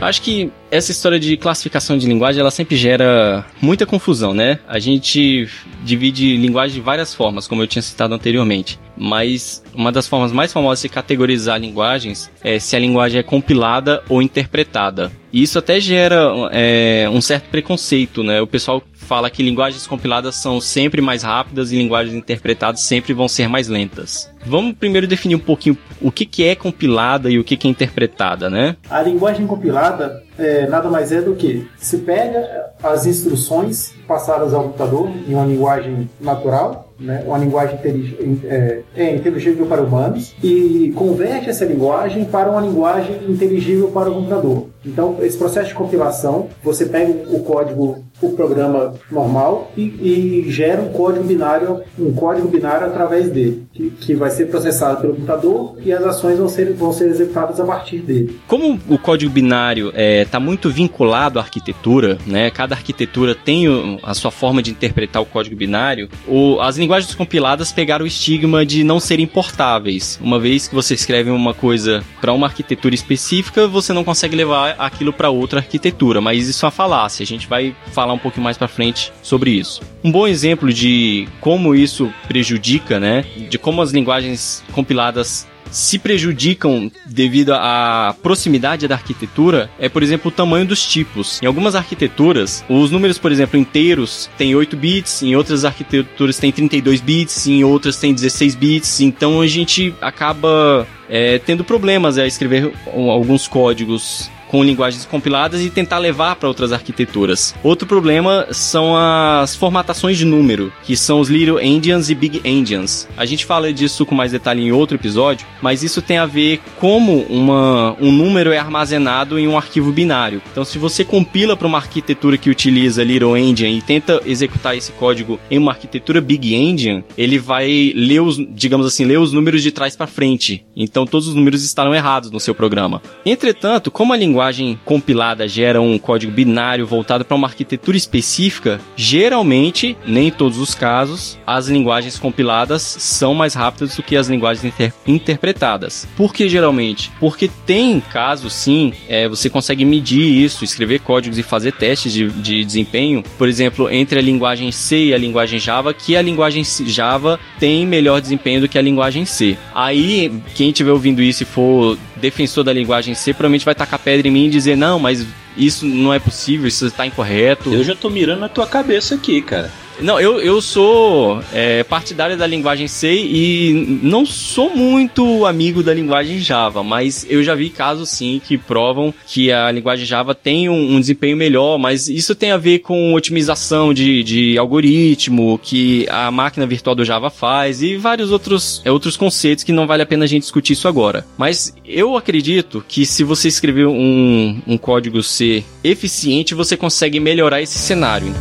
Acho que essa história de classificação de linguagem, ela sempre gera muita confusão, né? A gente divide linguagem de várias formas, como eu tinha citado anteriormente. Mas uma das formas mais famosas de categorizar linguagens é se a linguagem é compilada ou interpretada. E isso até gera é, um certo preconceito, né? O pessoal fala que linguagens compiladas são sempre mais rápidas e linguagens interpretadas sempre vão ser mais lentas. Vamos primeiro definir um pouquinho o que, que é compilada e o que, que é interpretada, né? A linguagem compilada é, nada mais é do que se pega as instruções passadas ao computador em uma linguagem natural né, uma linguagem é, é, inteligível para humanos e converte essa linguagem para uma linguagem inteligível para o computador. Então, esse processo de compilação, você pega o código, o programa normal e, e gera um código binário, um código binário através dele, que, que vai ser processado pelo computador e as ações vão ser, vão ser executadas a partir dele. Como o código binário está é, tá muito vinculado à arquitetura, né? Cada arquitetura tem a sua forma de interpretar o código binário. O, as linguagens compiladas pegaram o estigma de não serem portáveis. Uma vez que você escreve uma coisa para uma arquitetura específica, você não consegue levar aquilo para outra arquitetura, mas isso é uma falácia. A gente vai falar um pouquinho mais para frente sobre isso. Um bom exemplo de como isso prejudica, né? De como as linguagens compiladas se prejudicam devido à proximidade da arquitetura é, por exemplo, o tamanho dos tipos. Em algumas arquiteturas, os números, por exemplo, inteiros têm 8 bits, em outras arquiteturas tem 32 bits, em outras tem 16 bits, então a gente acaba é, tendo problemas a escrever alguns códigos com linguagens compiladas e tentar levar para outras arquiteturas. Outro problema são as formatações de número, que são os Little Endians e Big Endians. A gente fala disso com mais detalhe em outro episódio, mas isso tem a ver como uma, um número é armazenado em um arquivo binário. Então, se você compila para uma arquitetura que utiliza Little Endian e tenta executar esse código em uma arquitetura Big Endian, ele vai ler os, digamos assim, ler os números de trás para frente. Então, todos os números estarão errados no seu programa. Entretanto, como a linguagem linguagem compilada gera um código binário voltado para uma arquitetura específica, geralmente, nem em todos os casos, as linguagens compiladas são mais rápidas do que as linguagens inter interpretadas. Por que geralmente? Porque tem casos, sim, é, você consegue medir isso, escrever códigos e fazer testes de, de desempenho, por exemplo, entre a linguagem C e a linguagem Java, que a linguagem Java tem melhor desempenho do que a linguagem C. Aí, quem estiver ouvindo isso e for defensor da linguagem C, provavelmente vai tacar pedra em mim e dizer, não, mas isso não é possível, isso está incorreto. Eu já tô mirando na tua cabeça aqui, cara. Não, eu, eu sou é, partidário da linguagem C e não sou muito amigo da linguagem Java, mas eu já vi casos sim que provam que a linguagem Java tem um, um desempenho melhor, mas isso tem a ver com otimização de, de algoritmo que a máquina virtual do Java faz e vários outros, é, outros conceitos que não vale a pena a gente discutir isso agora. Mas eu acredito que se você escrever um, um código C eficiente, você consegue melhorar esse cenário.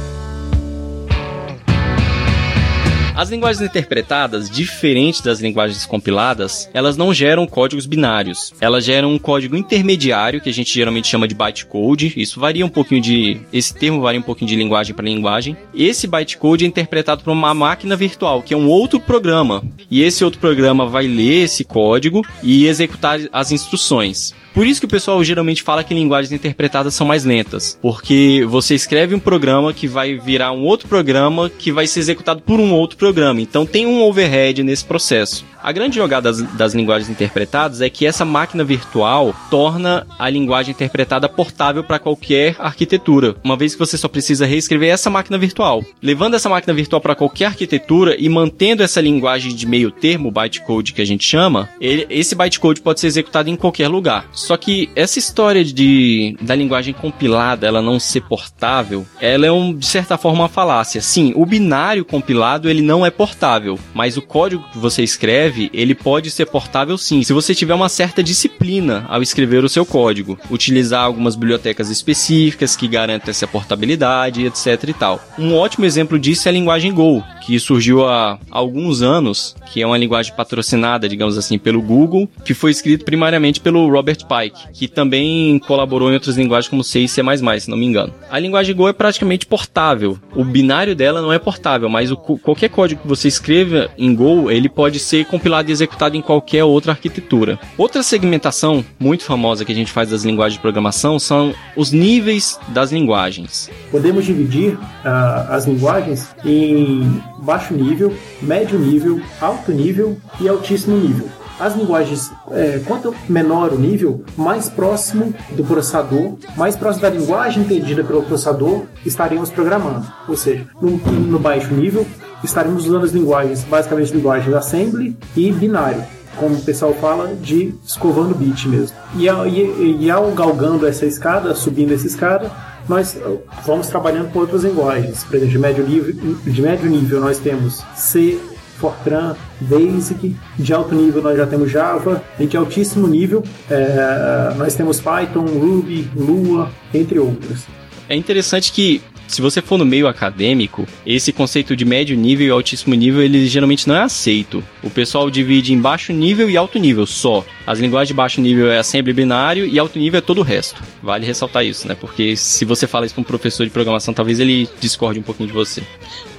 As linguagens interpretadas, diferentes das linguagens compiladas, elas não geram códigos binários. Elas geram um código intermediário, que a gente geralmente chama de bytecode. Isso varia um pouquinho de. Esse termo varia um pouquinho de linguagem para linguagem. Esse bytecode é interpretado por uma máquina virtual, que é um outro programa. E esse outro programa vai ler esse código e executar as instruções. Por isso que o pessoal geralmente fala que linguagens interpretadas são mais lentas, porque você escreve um programa que vai virar um outro programa que vai ser executado por um outro programa. Então tem um overhead nesse processo. A grande jogada das, das, linguagens interpretadas é que essa máquina virtual torna a linguagem interpretada portável para qualquer arquitetura, uma vez que você só precisa reescrever essa máquina virtual. Levando essa máquina virtual para qualquer arquitetura e mantendo essa linguagem de meio termo, bytecode que a gente chama, ele, esse bytecode pode ser executado em qualquer lugar. Só que essa história de da linguagem compilada ela não ser portável, ela é um, de certa forma uma falácia. Sim, o binário compilado ele não é portável, mas o código que você escreve, ele pode ser portável sim, se você tiver uma certa disciplina ao escrever o seu código, utilizar algumas bibliotecas específicas que garantem essa portabilidade, etc e tal. Um ótimo exemplo disso é a linguagem Go, que surgiu há alguns anos, que é uma linguagem patrocinada, digamos assim, pelo Google, que foi escrito primariamente pelo Robert Pike, que também colaborou em outras linguagens como C e C++, se não me engano. A linguagem Go é praticamente portável. O binário dela não é portável, mas o, qualquer código que você escreva em Go, ele pode ser compilado e executado em qualquer outra arquitetura. Outra segmentação muito famosa que a gente faz das linguagens de programação são os níveis das linguagens. Podemos dividir uh, as linguagens em baixo nível, médio nível, alto nível e altíssimo nível. As linguagens, é, quanto menor o nível, mais próximo do processador, mais próximo da linguagem entendida pelo processador, estaremos programando. Ou seja, no, no baixo nível, estaremos usando as linguagens, basicamente linguagens assembly e binário como o pessoal fala, de escovando bit mesmo. E, e, e ao galgando essa escada, subindo essa escada, nós vamos trabalhando com outras linguagens. Por exemplo, de médio nível, de médio nível nós temos C, Fortran, Basic. De alto nível nós já temos Java. E de altíssimo nível é, nós temos Python, Ruby, Lua, entre outros. É interessante que se você for no meio acadêmico, esse conceito de médio nível e altíssimo nível, ele geralmente não é aceito. O pessoal divide em baixo nível e alto nível só. As linguagens de baixo nível é assembly binário e alto nível é todo o resto. Vale ressaltar isso, né? Porque se você fala isso para um professor de programação, talvez ele discorde um pouquinho de você.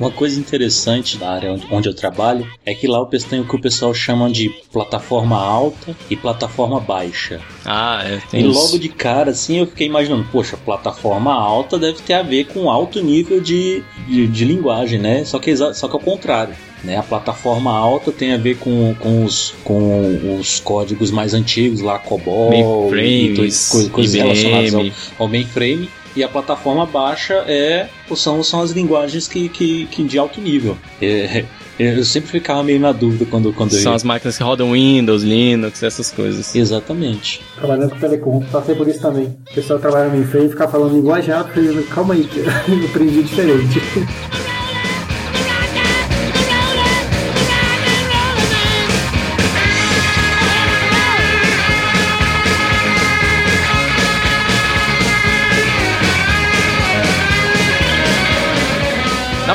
Uma coisa interessante da área onde, eu trabalho é que lá o tem o que o pessoal chama de plataforma alta e plataforma baixa. Ah, é. e logo de cara, assim, eu fiquei imaginando, poxa, plataforma alta deve ter a ver com alto nível de, de, de linguagem, né? Só que, só que ao contrário. Né? A plataforma alta tem a ver com, com, os, com os códigos mais antigos, lá COBOL, mainframe, coisas, coisas relacionadas ao, ao mainframe. E a plataforma baixa é, são, são as linguagens que, que, que de alto nível. É, eu sempre ficava meio na dúvida quando, quando São eu... as máquinas que rodam Windows, Linux, essas coisas. Exatamente. Trabalhando com telecom, passei por isso também. O pessoal trabalha no mainframe e fica falando linguagem alta, calma aí, eu aprendi diferente.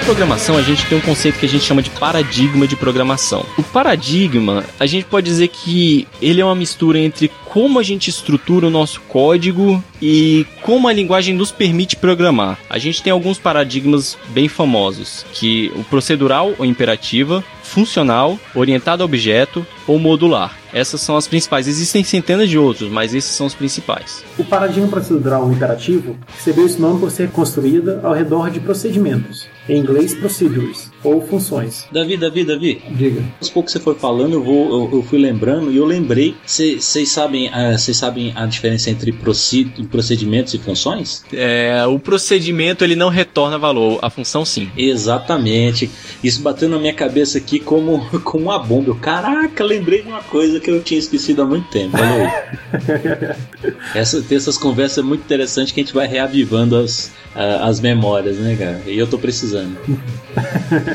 programação, a gente tem um conceito que a gente chama de paradigma de programação. O paradigma, a gente pode dizer que ele é uma mistura entre como a gente estrutura o nosso código e como a linguagem nos permite programar. A gente tem alguns paradigmas bem famosos, que o procedural ou imperativa, funcional, orientado a objeto ou modular. Essas são as principais. Existem centenas de outros, mas esses são os principais. O paradigma procedural imperativo recebeu esse nome por ser construída ao redor de procedimentos, em inglês procedures, ou funções. Davi, Davi, Davi. Diga. Aos poucos você foi falando, eu, vou, eu, eu fui lembrando e eu lembrei. Vocês sabem, uh, sabem a diferença entre procedimentos e funções? É, o procedimento ele não retorna valor, a função sim. Exatamente. Isso bateu na minha cabeça aqui como, como uma bomba. Eu, caraca, lembrei de uma coisa que eu tinha esquecido há muito tempo. Olha aí. Essa, ter essas conversas é muito interessante que a gente vai reavivando as, uh, as memórias, né, cara? E eu tô precisando.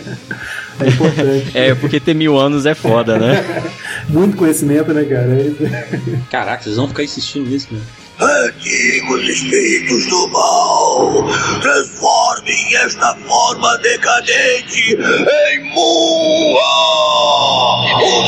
É importante. é, porque ter mil anos é foda, né? Muito conhecimento, né, cara? Caraca, vocês vão ficar insistindo nisso, né? Antigos espíritos do mal, transformem esta forma decadente em Mua! O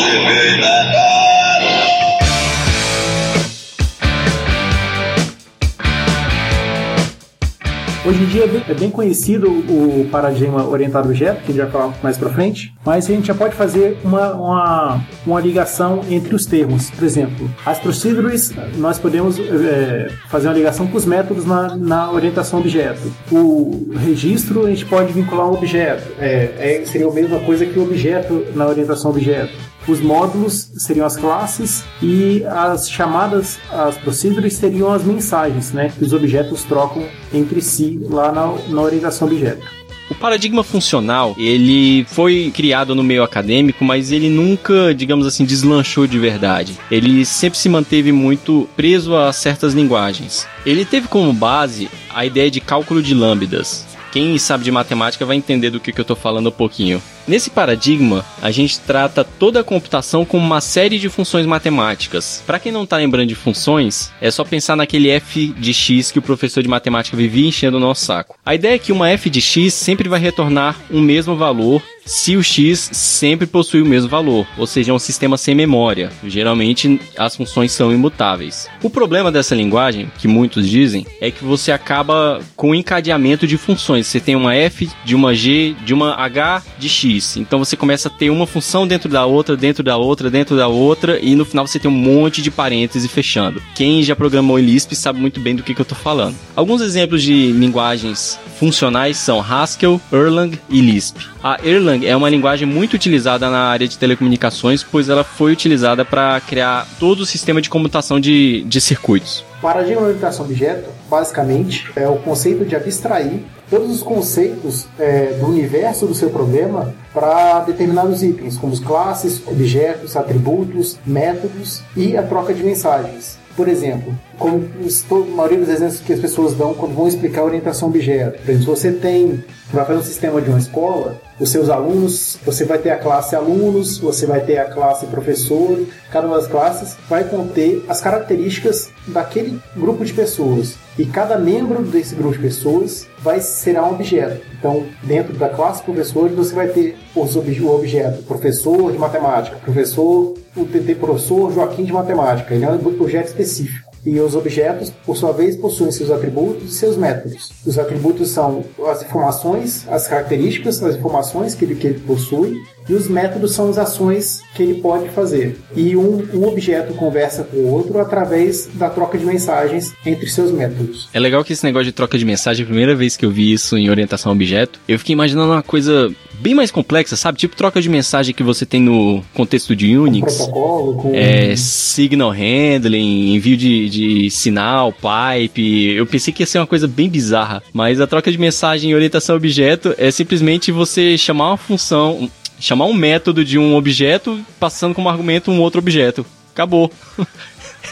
Hoje em dia é bem, é conhecido o paradigma orientado a objeto, que a gente vai falar mais para frente, mas a gente já pode fazer uma, uma, uma, ligação entre os termos. Por exemplo, as procedures, nós podemos é, fazer uma ligação com os métodos na, na orientação a objeto. O registro, a gente pode vincular um objeto. É, é, seria a mesma coisa que o objeto na orientação a objeto. Os módulos seriam as classes e as chamadas, as procedures seriam as mensagens, né? Que os objetos trocam entre si lá na, na orientação objeto. O paradigma funcional, ele foi criado no meio acadêmico, mas ele nunca, digamos assim, deslanchou de verdade. Ele sempre se manteve muito preso a certas linguagens. Ele teve como base a ideia de cálculo de lambdas. Quem sabe de matemática vai entender do que, que eu estou falando um pouquinho. Nesse paradigma, a gente trata toda a computação como uma série de funções matemáticas. Para quem não está lembrando de funções, é só pensar naquele f de x que o professor de matemática vivia enchendo o nosso saco. A ideia é que uma f de x sempre vai retornar um mesmo valor se o x sempre possui o mesmo valor, ou seja, é um sistema sem memória. Geralmente as funções são imutáveis. O problema dessa linguagem, que muitos dizem, é que você acaba com um encadeamento de funções. Você tem uma f de uma g, de uma h de x. Então você começa a ter uma função dentro da outra, dentro da outra, dentro da outra, e no final você tem um monte de parênteses fechando. Quem já programou em Lisp sabe muito bem do que, que eu estou falando. Alguns exemplos de linguagens funcionais são Haskell, Erlang e Lisp. A Erlang é uma linguagem muito utilizada na área de telecomunicações, pois ela foi utilizada para criar todo o sistema de computação de, de circuitos. Paradigma de orientação objeto, basicamente, é o conceito de abstrair todos os conceitos é, do universo do seu problema para determinados itens, como classes, objetos, atributos, métodos e a troca de mensagens. Por exemplo, como a maioria dos exemplos que as pessoas dão quando vão explicar a orientação objeto. Por exemplo, se você tem, vai fazer um sistema de uma escola, os seus alunos, você vai ter a classe alunos, você vai ter a classe professor, cada uma das classes vai conter as características daquele grupo de pessoas. E cada membro desse grupo de pessoas vai ser um objeto. Então, dentro da classe professor, você vai ter os ob o objeto professor de matemática, professor o TT professor Joaquim de Matemática. Ele é um objeto específico. E os objetos, por sua vez, possuem seus atributos e seus métodos. Os atributos são as informações, as características, as informações que ele, que ele possui, e os métodos são as ações que ele pode fazer. E um, um objeto conversa com o outro através da troca de mensagens entre seus métodos. É legal que esse negócio de troca de mensagem, a primeira vez que eu vi isso em orientação a objeto, eu fiquei imaginando uma coisa bem mais complexa, sabe? Tipo troca de mensagem que você tem no contexto de Unix. Com protocolo, com... É, signal handling, envio de, de sinal, pipe. Eu pensei que ia ser uma coisa bem bizarra, mas a troca de mensagem em orientação a objeto é simplesmente você chamar uma função, chamar um método de um objeto passando como argumento um outro objeto. Acabou.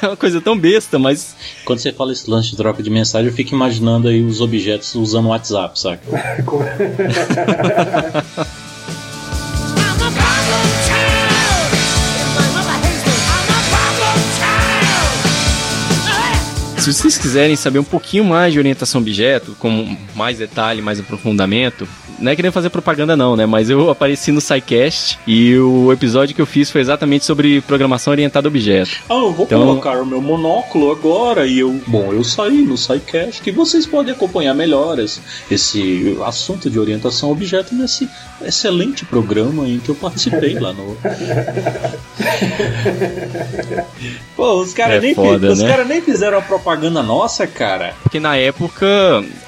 É uma coisa tão besta, mas. Quando você fala esse lance de troca de mensagem, eu fico imaginando aí os objetos usando o WhatsApp, saca? Se vocês quiserem saber um pouquinho mais de orientação objeto, com mais detalhe, mais aprofundamento, não é querendo fazer propaganda não, né? Mas eu apareci no SciCast e o episódio que eu fiz foi exatamente sobre programação orientada a objeto. Ah, eu vou Então- colocar o meu monóculo agora e eu. Bom, eu saí no SciCast que vocês podem acompanhar melhor esse, esse assunto de orientação a objeto nesse excelente programa em que eu participei lá no. Pô, os caras É nem, foda, os né? cara nem fizeram a propaganda nossa, cara. Porque na época,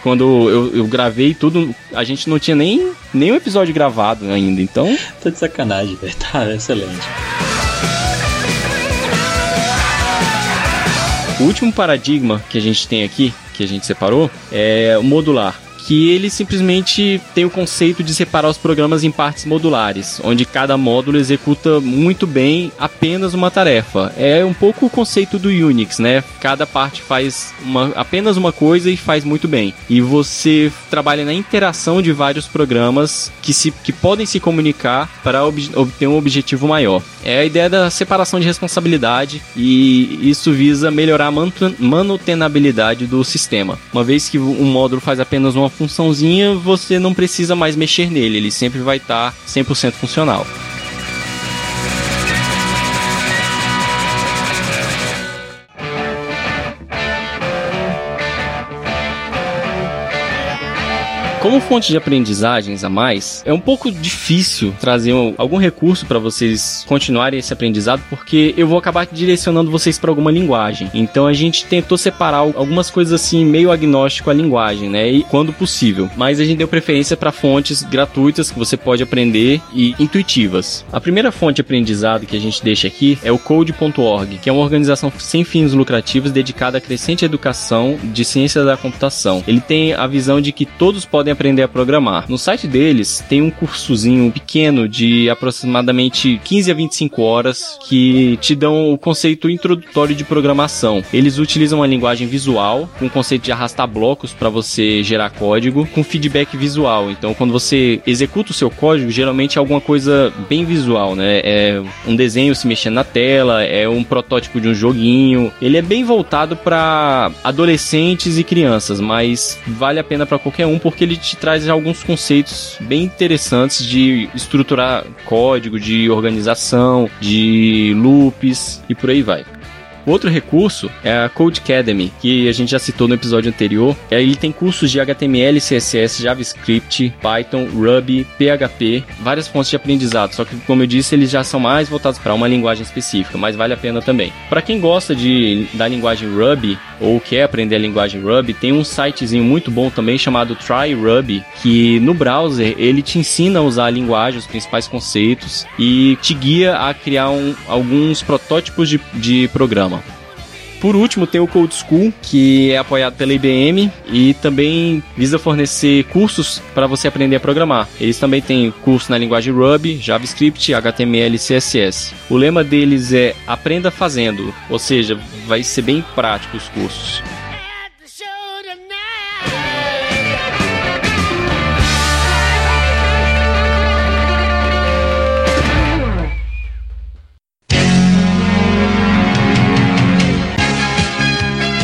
quando eu, eu gravei tudo, a gente não tinha nem nenhum episódio gravado ainda, então. Tá de sacanagem, velho. Tá excelente. O último paradigma que a gente tem aqui, que a gente separou, é o modular. Que ele simplesmente tem o conceito de separar os programas em partes modulares, onde cada módulo executa muito bem apenas uma tarefa. É um pouco o conceito do Unix, né? Cada parte faz uma- apenas uma coisa e faz muito bem. E você trabalha na interação de vários programas que, se, que podem se comunicar para ob- obter um objetivo maior. É a ideia da separação de responsabilidade e isso visa melhorar a manu- manutenabilidade do sistema. Uma vez que um módulo faz apenas uma funçãozinha, você não precisa mais mexer nele, ele sempre vai estar 100% funcional. Como fonte de aprendizagens a mais, é um pouco difícil trazer um- algum recurso para vocês continuarem esse aprendizado, porque eu vou acabar direcionando vocês para alguma linguagem. Então a gente tentou separar algumas coisas assim meio agnóstico à linguagem, né? E quando possível. Mas a gente deu preferência para fontes gratuitas que você pode aprender e intuitivas. A primeira fonte de aprendizado que a gente deixa aqui é o code.org, que é uma organização sem fins lucrativos dedicada à crescente educação de ciência da computação. Ele tem a visão de que todos podem aprender a programar. No site deles tem um cursozinho pequeno de aproximadamente 15 a 25 horas que te dão o conceito introdutório de programação. Eles utilizam uma linguagem visual com o conceito de arrastar blocos para você gerar código com feedback visual. Então, quando você executa o seu código, geralmente é alguma coisa bem visual, né? É um desenho se mexendo na tela, é um protótipo de um joguinho. Ele é bem voltado para adolescentes e crianças, mas vale a pena para qualquer um porque ele te traz alguns conceitos bem interessantes de estruturar código, de organização, de loops e por aí vai. Outro recurso é a Code Academy, que a gente já citou no episódio anterior. É, Ele tem cursos de HTML, CSS, JavaScript, Python, Ruby, PHP, várias fontes de aprendizado. Só que, como eu disse, eles já são mais voltados para uma linguagem específica, mas vale a pena também. Para quem gosta de, da linguagem Ruby ou quer aprender a linguagem Ruby, tem um sitezinho muito bom também chamado Try Ruby, que no browser ele te ensina a usar a linguagem, os principais conceitos e te guia a criar um- alguns protótipos de, de programa. Por último, tem o Code School, que é apoiado pela IBM e também visa fornecer cursos para você aprender a programar. Eles também têm curso na linguagem Ruby, JavaScript, HTML e CSS. O lema deles é aprenda fazendo, ou seja, vai ser bem prático os cursos.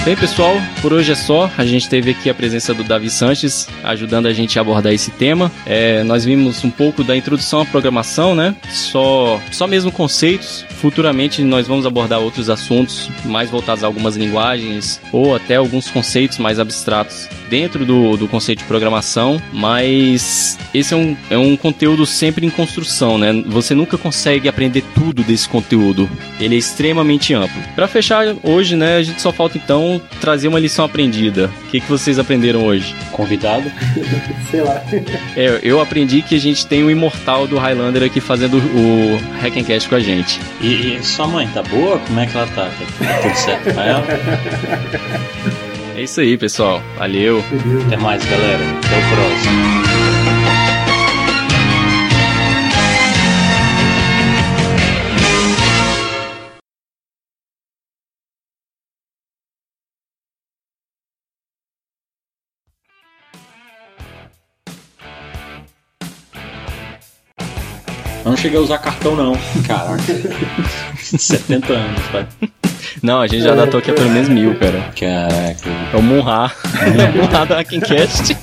Bem, pessoal, por hoje é só. A gente teve aqui a presença do Davi Sanches ajudando a gente a abordar esse tema. É, nós vimos um pouco da introdução à programação, né? Só, só mesmo conceitos. Futuramente nós vamos abordar outros assuntos mais voltados a algumas linguagens ou até alguns conceitos mais abstratos dentro do, do conceito de programação, mas esse é um, é um conteúdo sempre em construção, né? Você nunca consegue aprender tudo desse conteúdo. Ele é extremamente amplo. Para fechar hoje, né, a gente só falta então trazer uma lição aprendida. O que, que vocês aprenderam hoje? Convidado? Sei lá. É, eu aprendi que a gente tem o imortal do Highlander aqui fazendo o Hackencast com a gente. E, e sua mãe, tá boa? Como é que ela tá? Tá tudo certo com ela? É isso aí, pessoal. Valeu. Até mais, galera. Até o próximo. Não cheguei a usar cartão, não. Caraca. 70 anos, pai. Não, a gente já datou aqui há pelo menos mil, cara. Caraca. É o Munra. É o Munra da Hackencast.